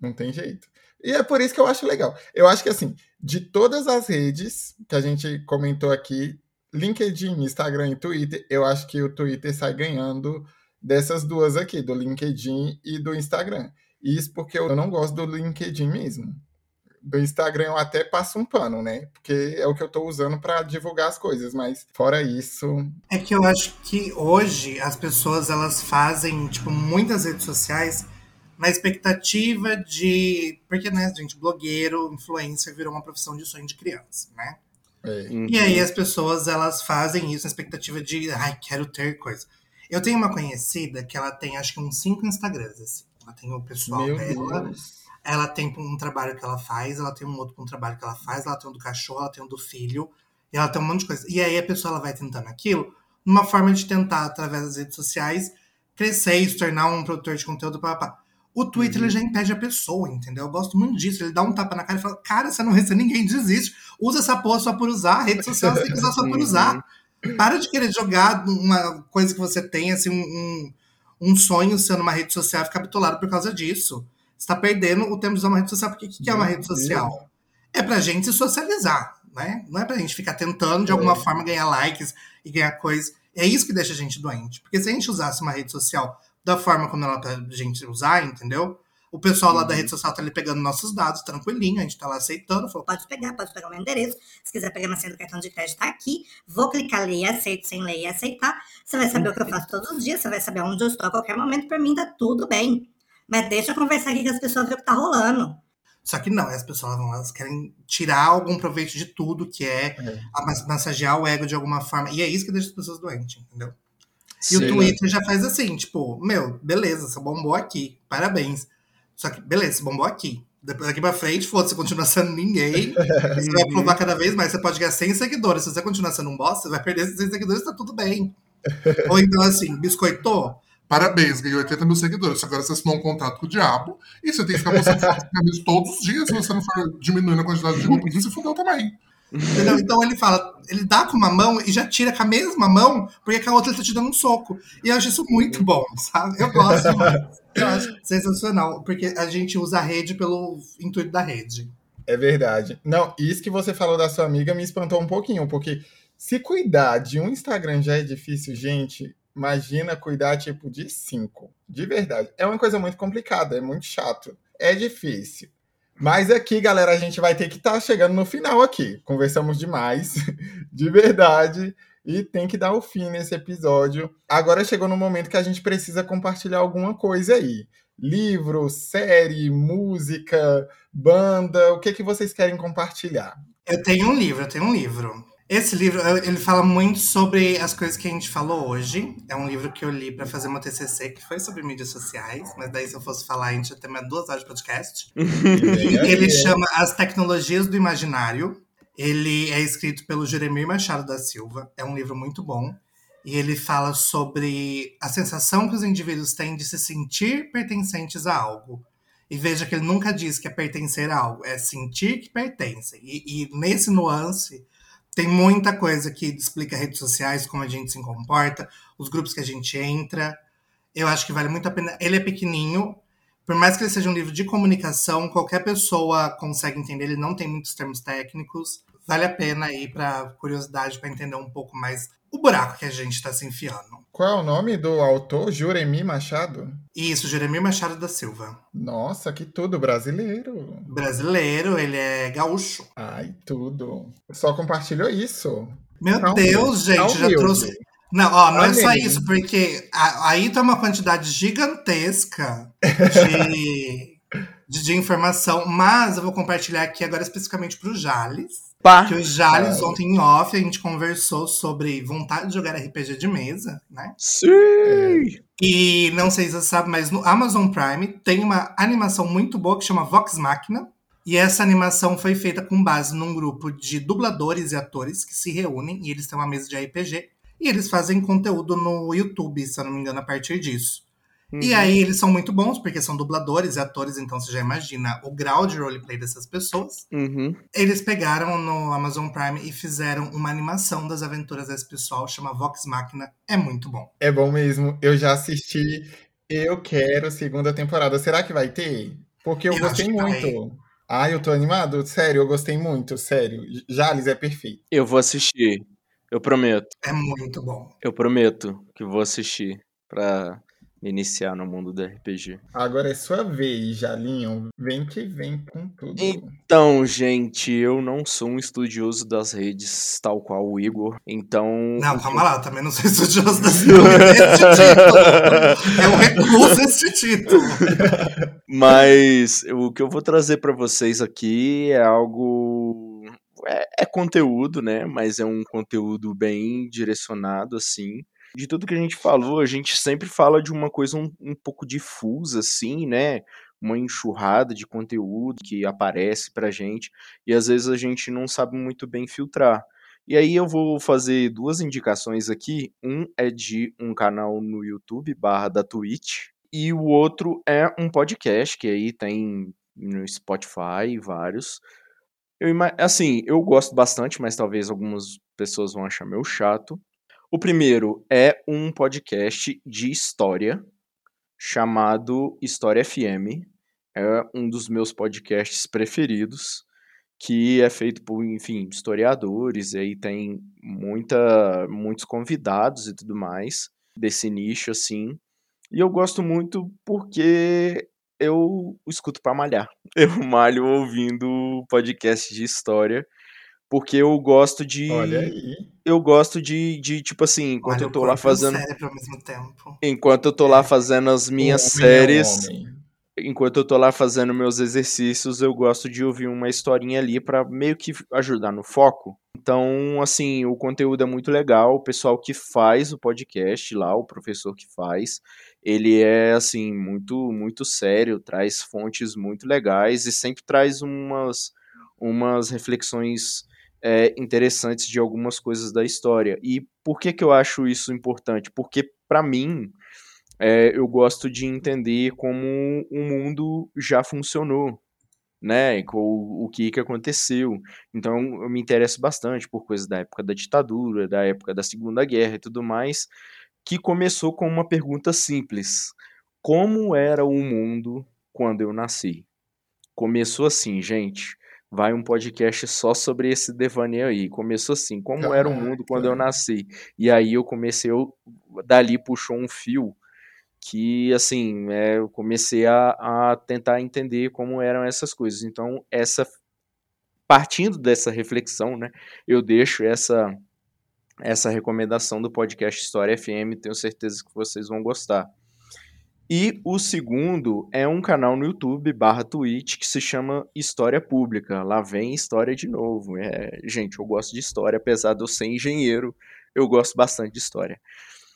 Não tem jeito. E é por isso que eu acho legal. Eu acho que, assim, de todas as redes que a gente comentou aqui, LinkedIn, Instagram e Twitter, eu acho que o Twitter sai ganhando dessas duas aqui, do LinkedIn e do Instagram. Isso porque eu não gosto do LinkedIn mesmo. Do Instagram eu até passo um pano, né? Porque é o que eu tô usando para divulgar as coisas, mas fora isso. É que eu acho que hoje as pessoas elas fazem, tipo, muitas redes sociais na expectativa de. Porque, né, gente, blogueiro, influencer virou uma profissão de sonho de criança, né? É. E aí as pessoas elas fazem isso na expectativa de, ai, quero ter coisa. Eu tenho uma conhecida que ela tem acho que uns cinco Instagrams, assim. Ela tem o pessoal Meu dela, Deus. ela tem um trabalho que ela faz, ela tem um outro um trabalho que ela faz, ela tem um do cachorro, ela tem um do filho, e ela tem um monte de coisa. E aí a pessoa ela vai tentando aquilo, numa forma de tentar, através das redes sociais, crescer e se tornar um produtor de conteúdo, papá. O Twitter ele já impede a pessoa, entendeu? Eu gosto muito disso. Ele dá um tapa na cara e fala: Cara, você não recebe ninguém, desiste. Usa essa porra só por usar. A rede social você tem que usar só por *laughs* usar. Para de querer jogar uma coisa que você tem, assim, um, um, sonho sendo uma rede social e ficar bitolado por causa disso. Você tá perdendo o tempo de usar uma rede social. Porque o que, que é uma rede social? É pra gente se socializar, né? Não é pra gente ficar tentando, de alguma É. forma, ganhar likes e ganhar coisas. É isso que deixa a gente doente. Porque se a gente usasse uma rede social da forma como ela é pra gente usar, entendeu? O pessoal lá da rede social tá ali pegando nossos dados tranquilinho, a gente tá lá aceitando, falou, Pode pegar, pode pegar o meu endereço. Se quiser pegar minha senha do cartão de crédito, tá aqui. Vou clicar ler e aceito sem ler e aceitar. Você vai saber o que eu faço todos os dias, você vai saber onde eu estou a qualquer momento. Por mim, tá tudo bem. Mas deixa eu conversar aqui com as pessoas ver o que tá rolando. Só que não, as pessoas vão, elas querem tirar algum proveito de tudo, que é, É. a- mas- massagear o ego de alguma forma. E é isso que deixa as pessoas doentes, entendeu? E o. Twitter já faz assim, tipo, meu, beleza, você bombou aqui, parabéns. Só que, beleza, você bombou aqui. Depois daqui pra frente, foda-se, você continua sendo ninguém. *laughs* você vai provar cada vez mais. Você pode ganhar 100 seguidores. Se você continuar sendo um bosta, você vai perder esses 100 seguidores, tá tudo bem. *laughs* Ou então, assim, biscoitou, Parabéns, ganhou 80 mil seguidores. Agora você assinou um contrato com o diabo e você tem que ficar postando *laughs* todos os dias. Se você não for diminuindo a quantidade de roupa, você fudeu também. Entendeu? Então ele fala, ele dá com uma mão e já tira com a mesma mão, porque com a outra ele tá te dando um soco. E eu acho isso muito bom, sabe? Eu gosto. Eu acho sensacional, porque a gente usa a rede pelo intuito da rede. É verdade. Não, isso que você falou da sua amiga me espantou um pouquinho, porque se cuidar de um Instagram já é difícil, gente, imagina cuidar tipo de cinco. De verdade. É uma coisa muito complicada, é muito chato. É difícil. Mas aqui, galera, a gente vai ter que estar chegando no final aqui. Conversamos demais, *laughs* de verdade. E tem que dar o fim nesse episódio. Agora chegou no momento que a gente precisa compartilhar alguma coisa aí. Livro, série, música, banda, o que, que vocês querem compartilhar? Eu tenho um livro, eu tenho um livro. Esse livro, ele fala muito sobre as coisas que a gente falou hoje. É um livro que eu li pra fazer uma TCC, que foi sobre mídias sociais. Mas daí, se eu fosse falar, a gente ia ter mais duas horas de podcast. *laughs* Ele chama As Tecnologias do Imaginário. Ele é escrito pelo Jeremir Machado da Silva. É um livro muito bom. E ele fala sobre a sensação que os indivíduos têm de se sentir pertencentes a algo. E veja que ele nunca diz que é pertencer a algo, é sentir que pertencem. E, e nesse nuance, tem muita coisa que explica redes sociais, como a gente se comporta, os grupos que a gente entra. Eu acho que vale muito a pena. Ele é pequenininho, por mais que ele seja um livro de comunicação, qualquer pessoa consegue entender, ele não tem muitos termos técnicos. Vale a pena aí para curiosidade, para entender um pouco mais o buraco que a gente está se enfiando. Qual é o nome do autor? Juremi Machado? Isso, Jeremir Machado da Silva. Nossa, que tudo, brasileiro. Brasileiro, ele é gaúcho. Ai, tudo. Só compartilhou isso. Meu Tá Deus, humilde, tá gente, já humilde. trouxe. Não, ó, não é só isso, porque a- aí tá uma quantidade gigantesca *laughs* de, de, de informação, mas eu vou compartilhar aqui agora especificamente pro Jales. Pá! Que o Jales, ontem em off, a gente conversou sobre vontade de jogar RPG de mesa, né? Sim! E não sei se você sabe, mas no Amazon Prime tem uma animação muito boa que chama Vox Machina. E essa animação foi feita com base num grupo de dubladores e atores que se reúnem e eles têm uma mesa de RPG. E eles fazem conteúdo no YouTube, se eu não me engano, a partir disso. E Uhum. aí eles são muito bons, porque são dubladores e atores, então você já imagina o grau de roleplay dessas pessoas. Uhum. Eles pegaram no Amazon Prime e fizeram uma animação das aventuras desse pessoal, chama Vox Machina. É muito bom. É bom mesmo. Eu já assisti. Eu quero segunda temporada. Será que vai ter? Porque eu, Eu gostei muito. Ai, eu tô animado. Sério, eu gostei muito. Sério. Jales é perfeito. Eu vou assistir. Eu prometo. É muito bom. Eu prometo que vou assistir pra iniciar no mundo do RPG. Agora é sua vez, Jalinho. Vem que vem com tudo. Então, gente, eu não sou um estudioso das redes, tal qual o Igor. Então. Não, calma lá, eu também não sou estudioso da ciência *laughs* desse título. Eu recuso esse título. Mas o que eu vou trazer pra vocês aqui é algo. É, é conteúdo, né? Mas é um conteúdo bem direcionado, assim. De tudo que a gente falou, a gente sempre fala de uma coisa um, um pouco difusa, assim, né? Uma enxurrada de conteúdo que aparece pra gente e às vezes a gente não sabe muito bem filtrar. E aí eu vou fazer duas indicações aqui. Um é de um canal no YouTube, barra da Twitch, e o outro é um podcast, que aí tem no Spotify, vários. Eu, assim, eu gosto bastante, mas talvez algumas pessoas vão achar meio chato. O primeiro é um podcast de história chamado História FM. É um dos meus podcasts preferidos, que é feito por, enfim, historiadores, e aí tem muita, muitos convidados e tudo mais desse nicho, assim. E eu gosto muito porque eu escuto pra malhar. *laughs* Eu malho ouvindo podcast de história, porque eu gosto de. Olha aí. Eu gosto de, de tipo assim, enquanto Olha, eu tô lá fazendo. ao mesmo tempo. Enquanto eu tô lá fazendo as minhas Um homem séries homem. enquanto eu tô lá fazendo meus exercícios, eu gosto de ouvir uma historinha ali pra meio que ajudar no foco. Então, assim, o conteúdo é muito legal. O pessoal que faz o podcast lá, o professor que faz, ele é assim muito muito sério, traz fontes muito legais e sempre traz umas umas reflexões é, interessantes de algumas coisas da história. E por que que eu acho isso importante? Porque pra mim é, eu gosto de entender como o mundo já funcionou, né? O, o que que aconteceu. Então eu me interesso bastante por coisas da época da ditadura, da época da Segunda Guerra e tudo mais, que começou com uma pergunta simples: Como era o mundo quando eu nasci? Começou assim, gente. Vai um podcast só sobre esse devaneio aí. Começou assim, como era o mundo quando eu nasci? E aí eu comecei, eu, dali puxou um fio que, assim, é, eu comecei a, a tentar entender como eram essas coisas. Então, essa partindo dessa reflexão, né, eu deixo essa essa recomendação do podcast História FM, tenho certeza que vocês vão gostar. E o segundo é um canal no YouTube barra Twitch que se chama História Pública. Lá vem história de novo. É, gente, eu gosto de história, apesar de eu ser engenheiro, eu gosto bastante de história.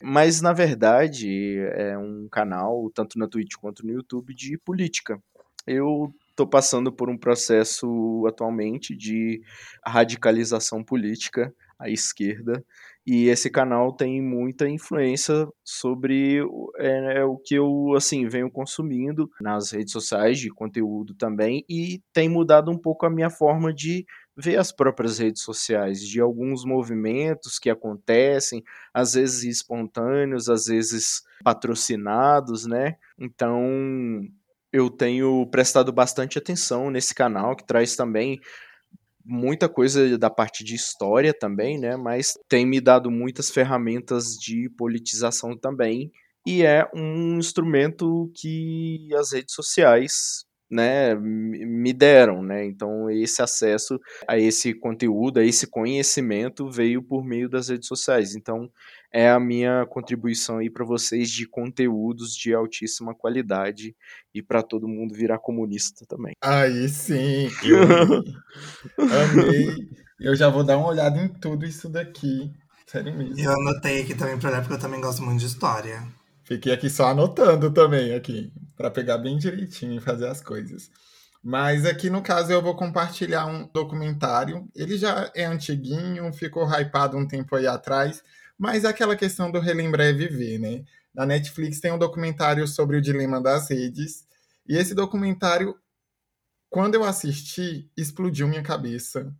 Mas, na verdade, é um canal, tanto na Twitch quanto no YouTube, de política. Eu estou passando por um processo atualmente de radicalização política à esquerda, e esse canal tem muita influência sobre é, é o que eu assim venho consumindo nas redes sociais de conteúdo também e tem mudado um pouco a minha forma de ver as próprias redes sociais, de alguns movimentos que acontecem, às vezes espontâneos, às vezes patrocinados, né? Então, eu tenho prestado bastante atenção nesse canal que traz também muita coisa da parte de história também, né? Mas tem me dado muitas ferramentas de politização também. E é um instrumento que as redes sociais, né, me deram, né? Então esse acesso a esse conteúdo, a esse conhecimento veio por meio das redes sociais. Então é a minha contribuição aí para vocês de conteúdos de altíssima qualidade e para todo mundo virar comunista também. Aí sim, eu amei. *laughs* Amei. Eu já vou dar uma olhada em tudo isso daqui. Sério mesmo. Eu anotei aqui também pra olhar, porque eu também gosto muito de história. Fiquei aqui só anotando também aqui, para pegar bem direitinho e fazer as coisas. Mas aqui no caso eu vou compartilhar um documentário. Ele já é antiguinho, ficou hypado um tempo aí atrás, mas aquela questão do relembrar é viver, né? Na Netflix tem um documentário sobre o dilema das redes. E esse documentário, quando eu assisti, explodiu minha cabeça.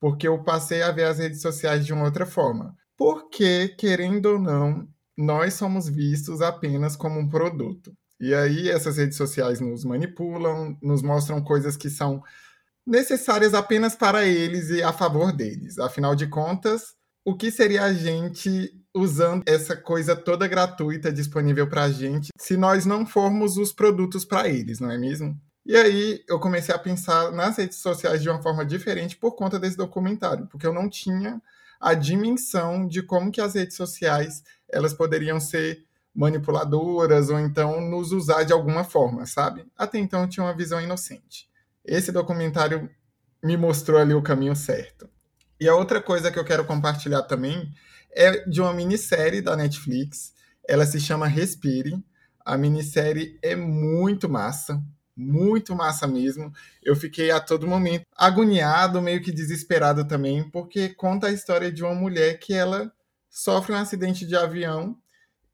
Porque eu passei a ver as redes sociais de uma outra forma. Porque, querendo ou não, nós somos vistos apenas como um produto. E aí essas redes sociais nos manipulam, nos mostram coisas que são necessárias apenas para eles e a favor deles. Afinal de contas, o que seria a gente usando essa coisa toda gratuita disponível para a gente se nós não formos os produtos para eles, não é mesmo? E aí eu comecei a pensar nas redes sociais de uma forma diferente por conta desse documentário, porque eu não tinha a dimensão de como que as redes sociais elas poderiam ser manipuladoras ou então nos usar de alguma forma, sabe? Até então eu tinha uma visão inocente. Esse documentário me mostrou ali o caminho certo. E a outra coisa que eu quero compartilhar também é de uma minissérie da Netflix. Ela se chama Respire. A minissérie é muito massa, muito massa mesmo. Eu fiquei a todo momento agoniado, meio que desesperado também, porque conta a história de uma mulher que ela sofre um acidente de avião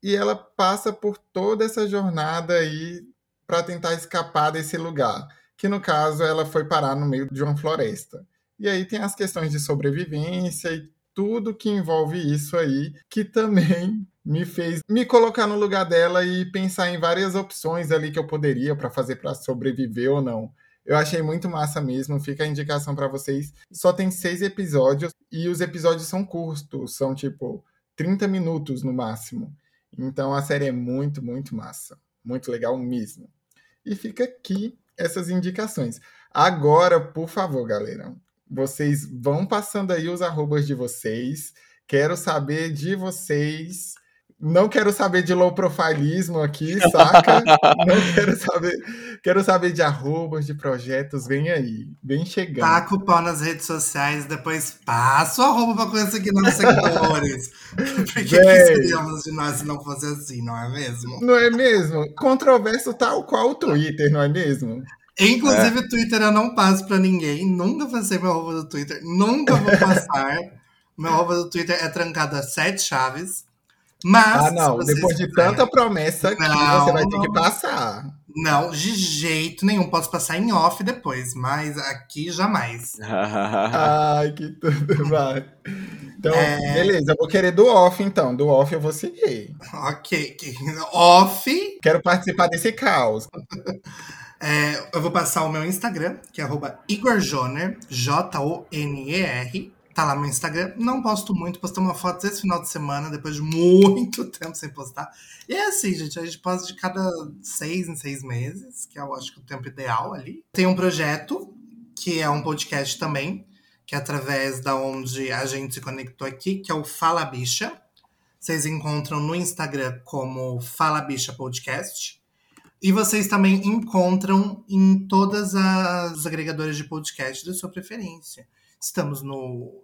e ela passa por toda essa jornada aí para tentar escapar desse lugar, que no caso ela foi parar no meio de uma floresta. E aí tem as questões de sobrevivência e tudo que envolve isso aí, que também *laughs* me fez me colocar no lugar dela e pensar em várias opções ali que eu poderia para fazer para sobreviver ou não. Eu achei muito massa mesmo, fica a indicação para vocês. Só tem seis episódios e os episódios são curtos, são tipo 30 minutos no máximo. Então a série é muito, muito massa. Muito legal mesmo. E fica aqui essas indicações. Agora, por favor, galera, vocês vão passando aí os arrobas de vocês. Quero saber de vocês. Não quero saber de low profilismo aqui, *laughs* saca? Não quero saber. Quero saber de arrobas, de projetos. Vem aí, vem chegando. Taca o pau nas redes sociais, depois passa o arroba pra conseguir novos seguidores. *laughs* Por que, que Véi. seríamos de nós se não fosse assim, não é mesmo? Não é mesmo? Controverso tal qual o Twitter, não é mesmo? Inclusive, o Twitter eu não passo pra ninguém. Nunca passei meu arroba do Twitter. Nunca vou passar. *laughs* meu arroba do Twitter é trancado a sete chaves. Mas. Ah, não. Depois de quiserem- tanta promessa Não, você vai ter que passar. Não, de jeito nenhum. Posso passar em off depois, mas aqui jamais. *laughs* Ai, que tudo *laughs* vai. Então, É. beleza, eu vou querer do off, então. Do off eu vou seguir. Ok. que- Off. Quero participar desse caos. É, eu vou passar o meu Instagram, que é arroba Igor Joner, J-O-N-E-R. Tá lá meu Instagram. Não posto muito, postei uma foto esse final de semana, depois de *laughs* muito tempo sem postar. E é assim, gente, a gente posta de cada seis em seis meses, que eu acho que é o tempo ideal ali. Tem um projeto, que é um podcast também, que é através da onde a gente se conectou aqui, que é o Fala Bicha. Vocês encontram no Instagram como Fala Bicha Podcast. E vocês também encontram em todas as agregadoras de podcast da sua preferência. Estamos no,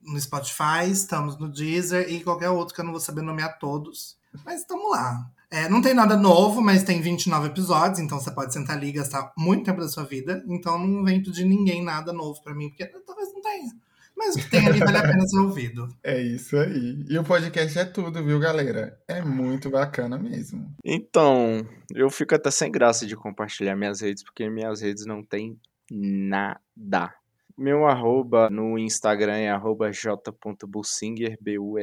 no Spotify, estamos no Deezer e qualquer outro que eu não vou saber nomear todos. Mas estamos lá. É, não tem nada novo, mas tem 29 episódios, então você pode sentar ali e gastar muito tempo da sua vida. Então não vem pedir ninguém nada novo pra mim, porque talvez não tenha. Mas o que tem ali vale a pena ser ouvido. É isso aí. E o podcast é tudo, viu, galera? É muito bacana mesmo. Então, eu fico até sem graça de compartilhar minhas redes, porque minhas redes não tem nada. Meu arroba no Instagram é arroba j.bussinger, B-U-S-S-I-N-G-U-E-R,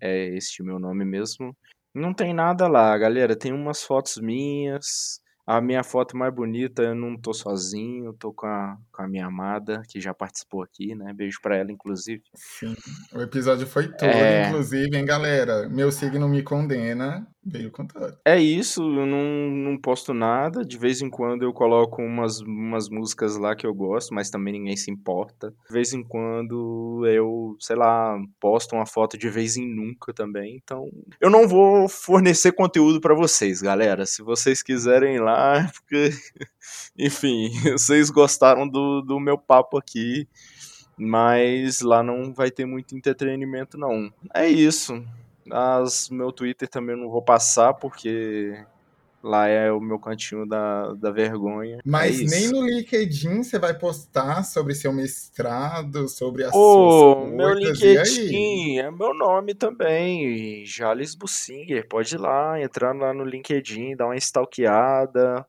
é este meu nome mesmo. Não tem nada lá, galera, tem umas fotos minhas, a minha foto mais bonita, eu não tô sozinho, tô com a, com a minha amada, que já participou aqui, né, beijo pra ela, inclusive. Sim. O episódio foi todo, É. inclusive, hein, galera? Meu signo me condena. Veio com tudo. É isso, eu não, não posto nada. De vez em quando eu coloco umas, umas músicas lá que eu gosto, mas também ninguém se importa. De vez em quando eu, sei lá, posto uma foto de vez em nunca também. Então, eu não vou fornecer conteúdo pra vocês, galera. Se vocês quiserem ir lá, *laughs* é porque, enfim, *laughs* vocês gostaram do, do meu papo aqui. Mas lá não vai ter muito entretenimento, não. É isso. As, meu Twitter também não vou passar, porque Lá é o meu cantinho da, da vergonha. Mas é nem no LinkedIn você vai postar sobre seu mestrado, sobre as suas meu? LinkedIn é meu nome também, Jales Bussinger. Pode ir lá, entrar lá no LinkedIn, dar uma stalkeada,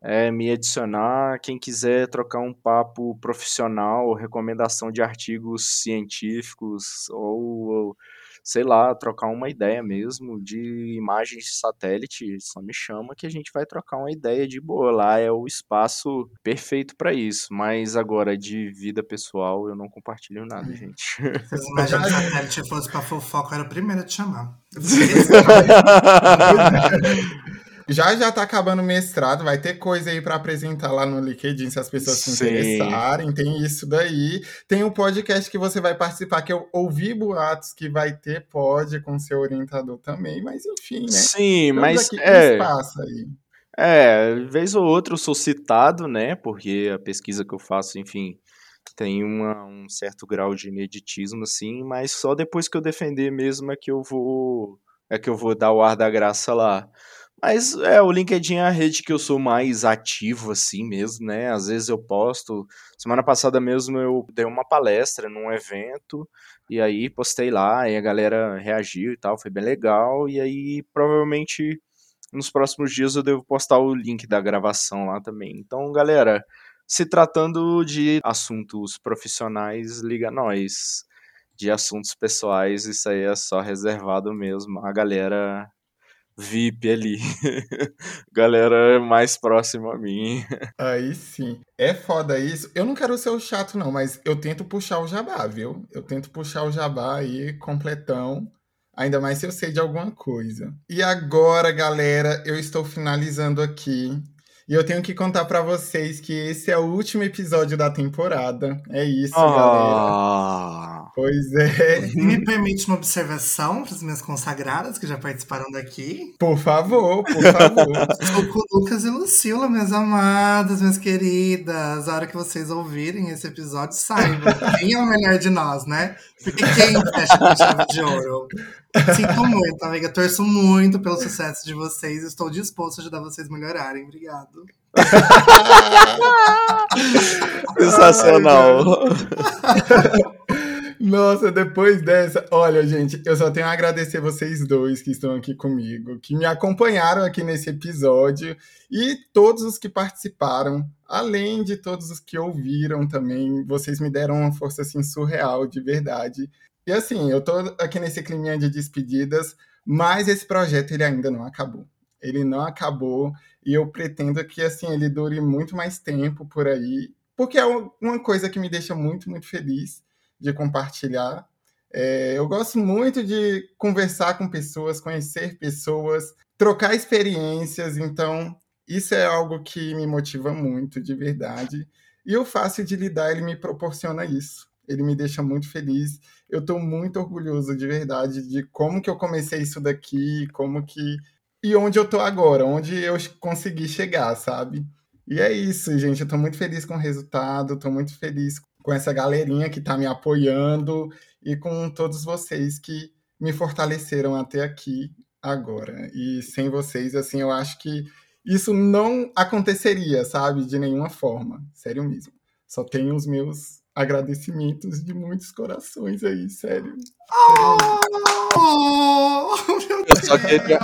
é, me adicionar. Quem quiser trocar um papo profissional, recomendação de artigos científicos ou, ou, sei lá, trocar uma ideia mesmo de imagens de satélite, só me chama que a gente vai trocar uma ideia de boa. Lá é o espaço perfeito para isso. Mas agora de vida pessoal eu não compartilho nada, gente. Se *laughs* as imagens de satélite fosse pra fofoca, eu era o primeiro a te chamar. *laughs* *laughs* Já já tá acabando o mestrado, vai ter coisa aí pra apresentar lá no LinkedIn se as pessoas se Sim. interessarem. Tem isso daí. Tem o podcast que você vai participar, que eu ouvi boatos que vai ter pod com seu orientador também, mas enfim, né? Sim, Estamos mas aqui é, espaço aí. É, vez ou outra eu sou citado, né? Porque a pesquisa que eu faço, enfim, tem uma- um certo grau de ineditismo, assim, mas só depois que eu defender mesmo é que eu vou é que eu vou dar o ar da graça lá. Mas é, o LinkedIn é a rede que eu sou mais ativo, assim mesmo, né? Às vezes eu posto. Semana passada mesmo eu dei uma palestra num evento, e aí postei lá, e a galera reagiu e tal, foi bem legal, e aí provavelmente nos próximos dias eu devo postar o link da gravação lá também. Então, galera, se tratando de assuntos profissionais, liga nós. De assuntos pessoais, isso aí é só reservado mesmo a galera VIP ali. *laughs* galera mais próxima a mim. Aí sim. É foda isso. Eu não quero ser o chato, não, mas eu tento puxar o jabá, viu? Eu tento puxar o jabá aí, completão. Ainda mais se eu sei de alguma coisa. E agora, galera, eu estou finalizando aqui. E eu tenho que contar pra vocês que esse é o último episódio da temporada. É isso, galera. Pois é. Me permite uma observação para as minhas consagradas que já participaram daqui. Por favor, por favor. *laughs* Estou com o Lucas e Lucila, minhas amadas, minhas queridas. A hora que vocês ouvirem esse episódio, saibam quem é o melhor de nós, né? Porque quem fecha com chave de ouro? Sinto muito, amiga. Torço muito pelo sucesso de vocês. Estou disposto a ajudar vocês a melhorarem. Obrigado. *laughs* sensacional. *laughs* Nossa, depois dessa, olha, gente, eu só tenho a agradecer vocês dois que estão aqui comigo, que me acompanharam aqui nesse episódio e todos os que participaram, além de todos os que ouviram também, vocês me deram uma força assim surreal, de verdade. E assim, eu tô aqui nesse climinha de despedidas, mas esse projeto ele ainda não acabou. Ele não acabou e eu pretendo que assim ele dure muito mais tempo por aí, porque é uma coisa que me deixa muito, muito feliz de compartilhar. É, eu gosto muito de conversar com pessoas, conhecer pessoas, trocar experiências, então isso é algo que me motiva muito, de verdade. E o fácil de lidar, ele me proporciona isso. Ele me deixa muito feliz. Eu estou muito orgulhoso, de verdade, de como que eu comecei isso daqui, como que... E onde eu estou agora, onde eu consegui chegar, sabe? E é isso, gente. Eu tô muito feliz com o resultado, tô muito feliz com essa galerinha que tá me apoiando e com todos vocês que me fortaleceram até aqui agora. E sem vocês, assim, eu acho que isso não aconteceria, sabe? De nenhuma forma. Sério mesmo. Só tenho os meus agradecimentos de muitos corações aí, sério. Oh, meu Eu só queria-.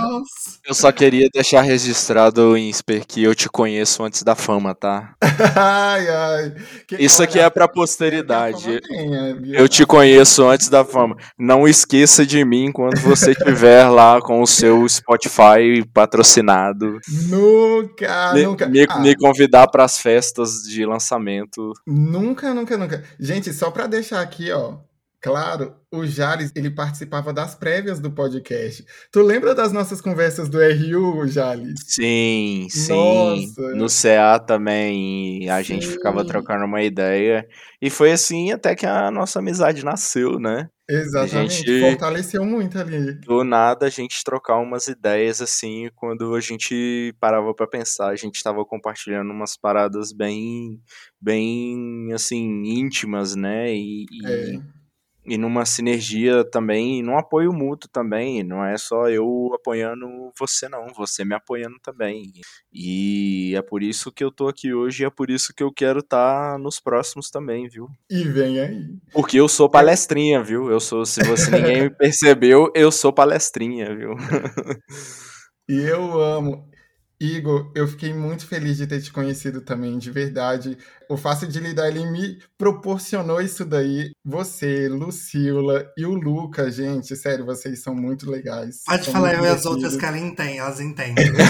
Eu só queria deixar registrado em Sper que eu te conheço antes da fama, tá? ai, ai. Isso aqui é pra posteridade. venha, viu? Eu te conheço antes da fama. Não esqueça de mim quando você estiver lá com o seu Spotify patrocinado. Nunca, Me, nunca. me, Ah, me convidar pras festas de lançamento. Nunca, nunca, nunca. Gente, só pra deixar aqui, ó, claro, o Jales, ele participava das prévias do podcast. Tu lembra das nossas conversas do RU, Jales? Sim, sim. Nossa. No CA também a gente ficava Sim. trocando uma ideia. E foi assim até que a nossa amizade nasceu, né? Exatamente. gente- Fortaleceu muito ali. do nada a gente trocar umas ideias assim, quando a gente parava pra pensar, a gente tava compartilhando umas paradas bem, bem assim, íntimas, né? E, e É. e numa sinergia também, e num apoio mútuo também. Não é só eu apoiando você, não. Você me apoiando também. E é por isso que eu tô aqui hoje e é por isso que eu quero estar tá nos próximos também, viu? E vem aí. Porque eu sou palestrinha, viu? Eu sou, se você ninguém percebeu, eu sou palestrinha, viu? *laughs* e eu amo. Igor, eu fiquei muito feliz de ter te conhecido também, de verdade. O Fácil de Lidar, ele me proporcionou isso daí. Você, Lucila e o Luca, gente, sério, vocês são muito legais. Pode são falar eu e as outras que ela entende, elas entendem. *laughs*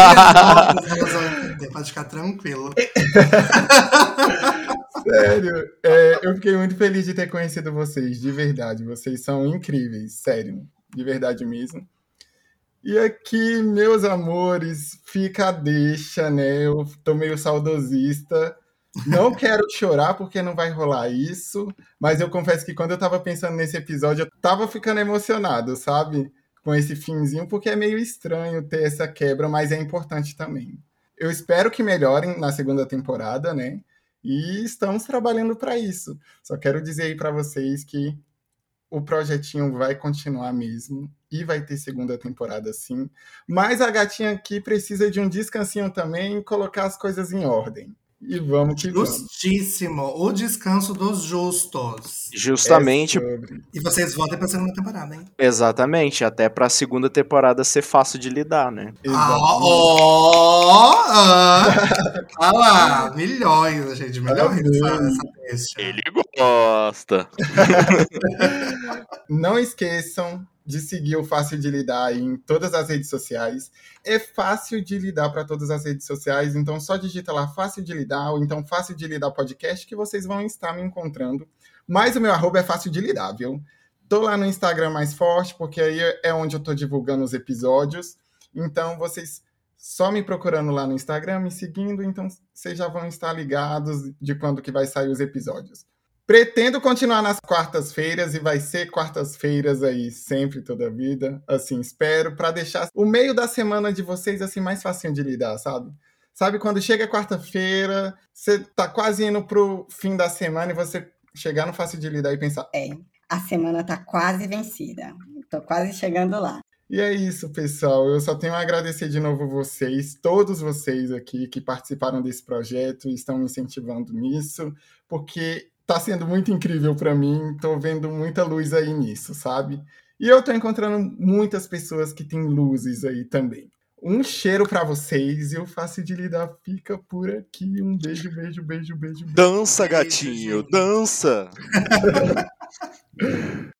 As outras, elas vão entender, Pode ficar tranquilo. *laughs* Sério, é, eu fiquei muito feliz de ter conhecido vocês, de verdade. Vocês são incríveis, sério, de verdade mesmo. E aqui, meus amores, fica a deixa, né? Eu tô meio saudosista. Não *laughs* quero chorar porque não vai rolar isso, mas eu confesso que quando eu tava pensando nesse episódio, eu tava ficando emocionado, sabe? Com esse finzinho, porque é meio estranho ter essa quebra, mas é importante também. Eu espero que melhorem na segunda temporada, né? E estamos trabalhando para isso. Só quero dizer aí para vocês que o projetinho vai continuar mesmo e vai ter segunda temporada sim. Mas a gatinha aqui precisa de um descansinho também e colocar as coisas em ordem. E vamos que vamos. Justíssimo. O descanso dos justos. Justamente, É sobre. E vocês voltem pra segunda temporada, hein? exatamente, até pra segunda temporada ser fácil de lidar, né? Ah, ó! ah. Ah lá, milhões, gente. Milhões. Ele gosta. *laughs* Não esqueçam de seguir o Fácil de Lidar em todas as redes sociais. É fácil de lidar para todas as redes sociais, então só digita lá Fácil de Lidar ou então Fácil de Lidar Podcast que vocês vão estar me encontrando. Mas o meu arroba é fácil de lidar, viu? Tô lá no Instagram mais forte, porque aí é onde eu tô divulgando os episódios. Então vocês só me procurando lá no Instagram, me seguindo, então vocês já vão estar ligados de quando que vai sair os episódios. Pretendo continuar nas quartas-feiras e vai ser quartas-feiras aí sempre toda a vida, assim, espero para deixar o meio da semana de vocês assim mais facinho de lidar, sabe? Sabe quando chega quarta-feira, você tá quase indo pro fim da semana e você chegar no fácil de lidar e pensar, É, a semana tá quase vencida. Tô quase chegando lá. E é isso, pessoal. Eu só tenho a agradecer de novo vocês, todos vocês aqui que participaram desse projeto e estão me incentivando nisso, porque tá sendo muito incrível para mim. Tô vendo muita luz aí nisso, sabe? E eu tô encontrando muitas pessoas que têm luzes aí também. Um cheiro para vocês e o Fácil de Lidar fica por aqui. Um beijo, beijo, beijo, beijo. beijo. Dança, gatinho, dança! *laughs*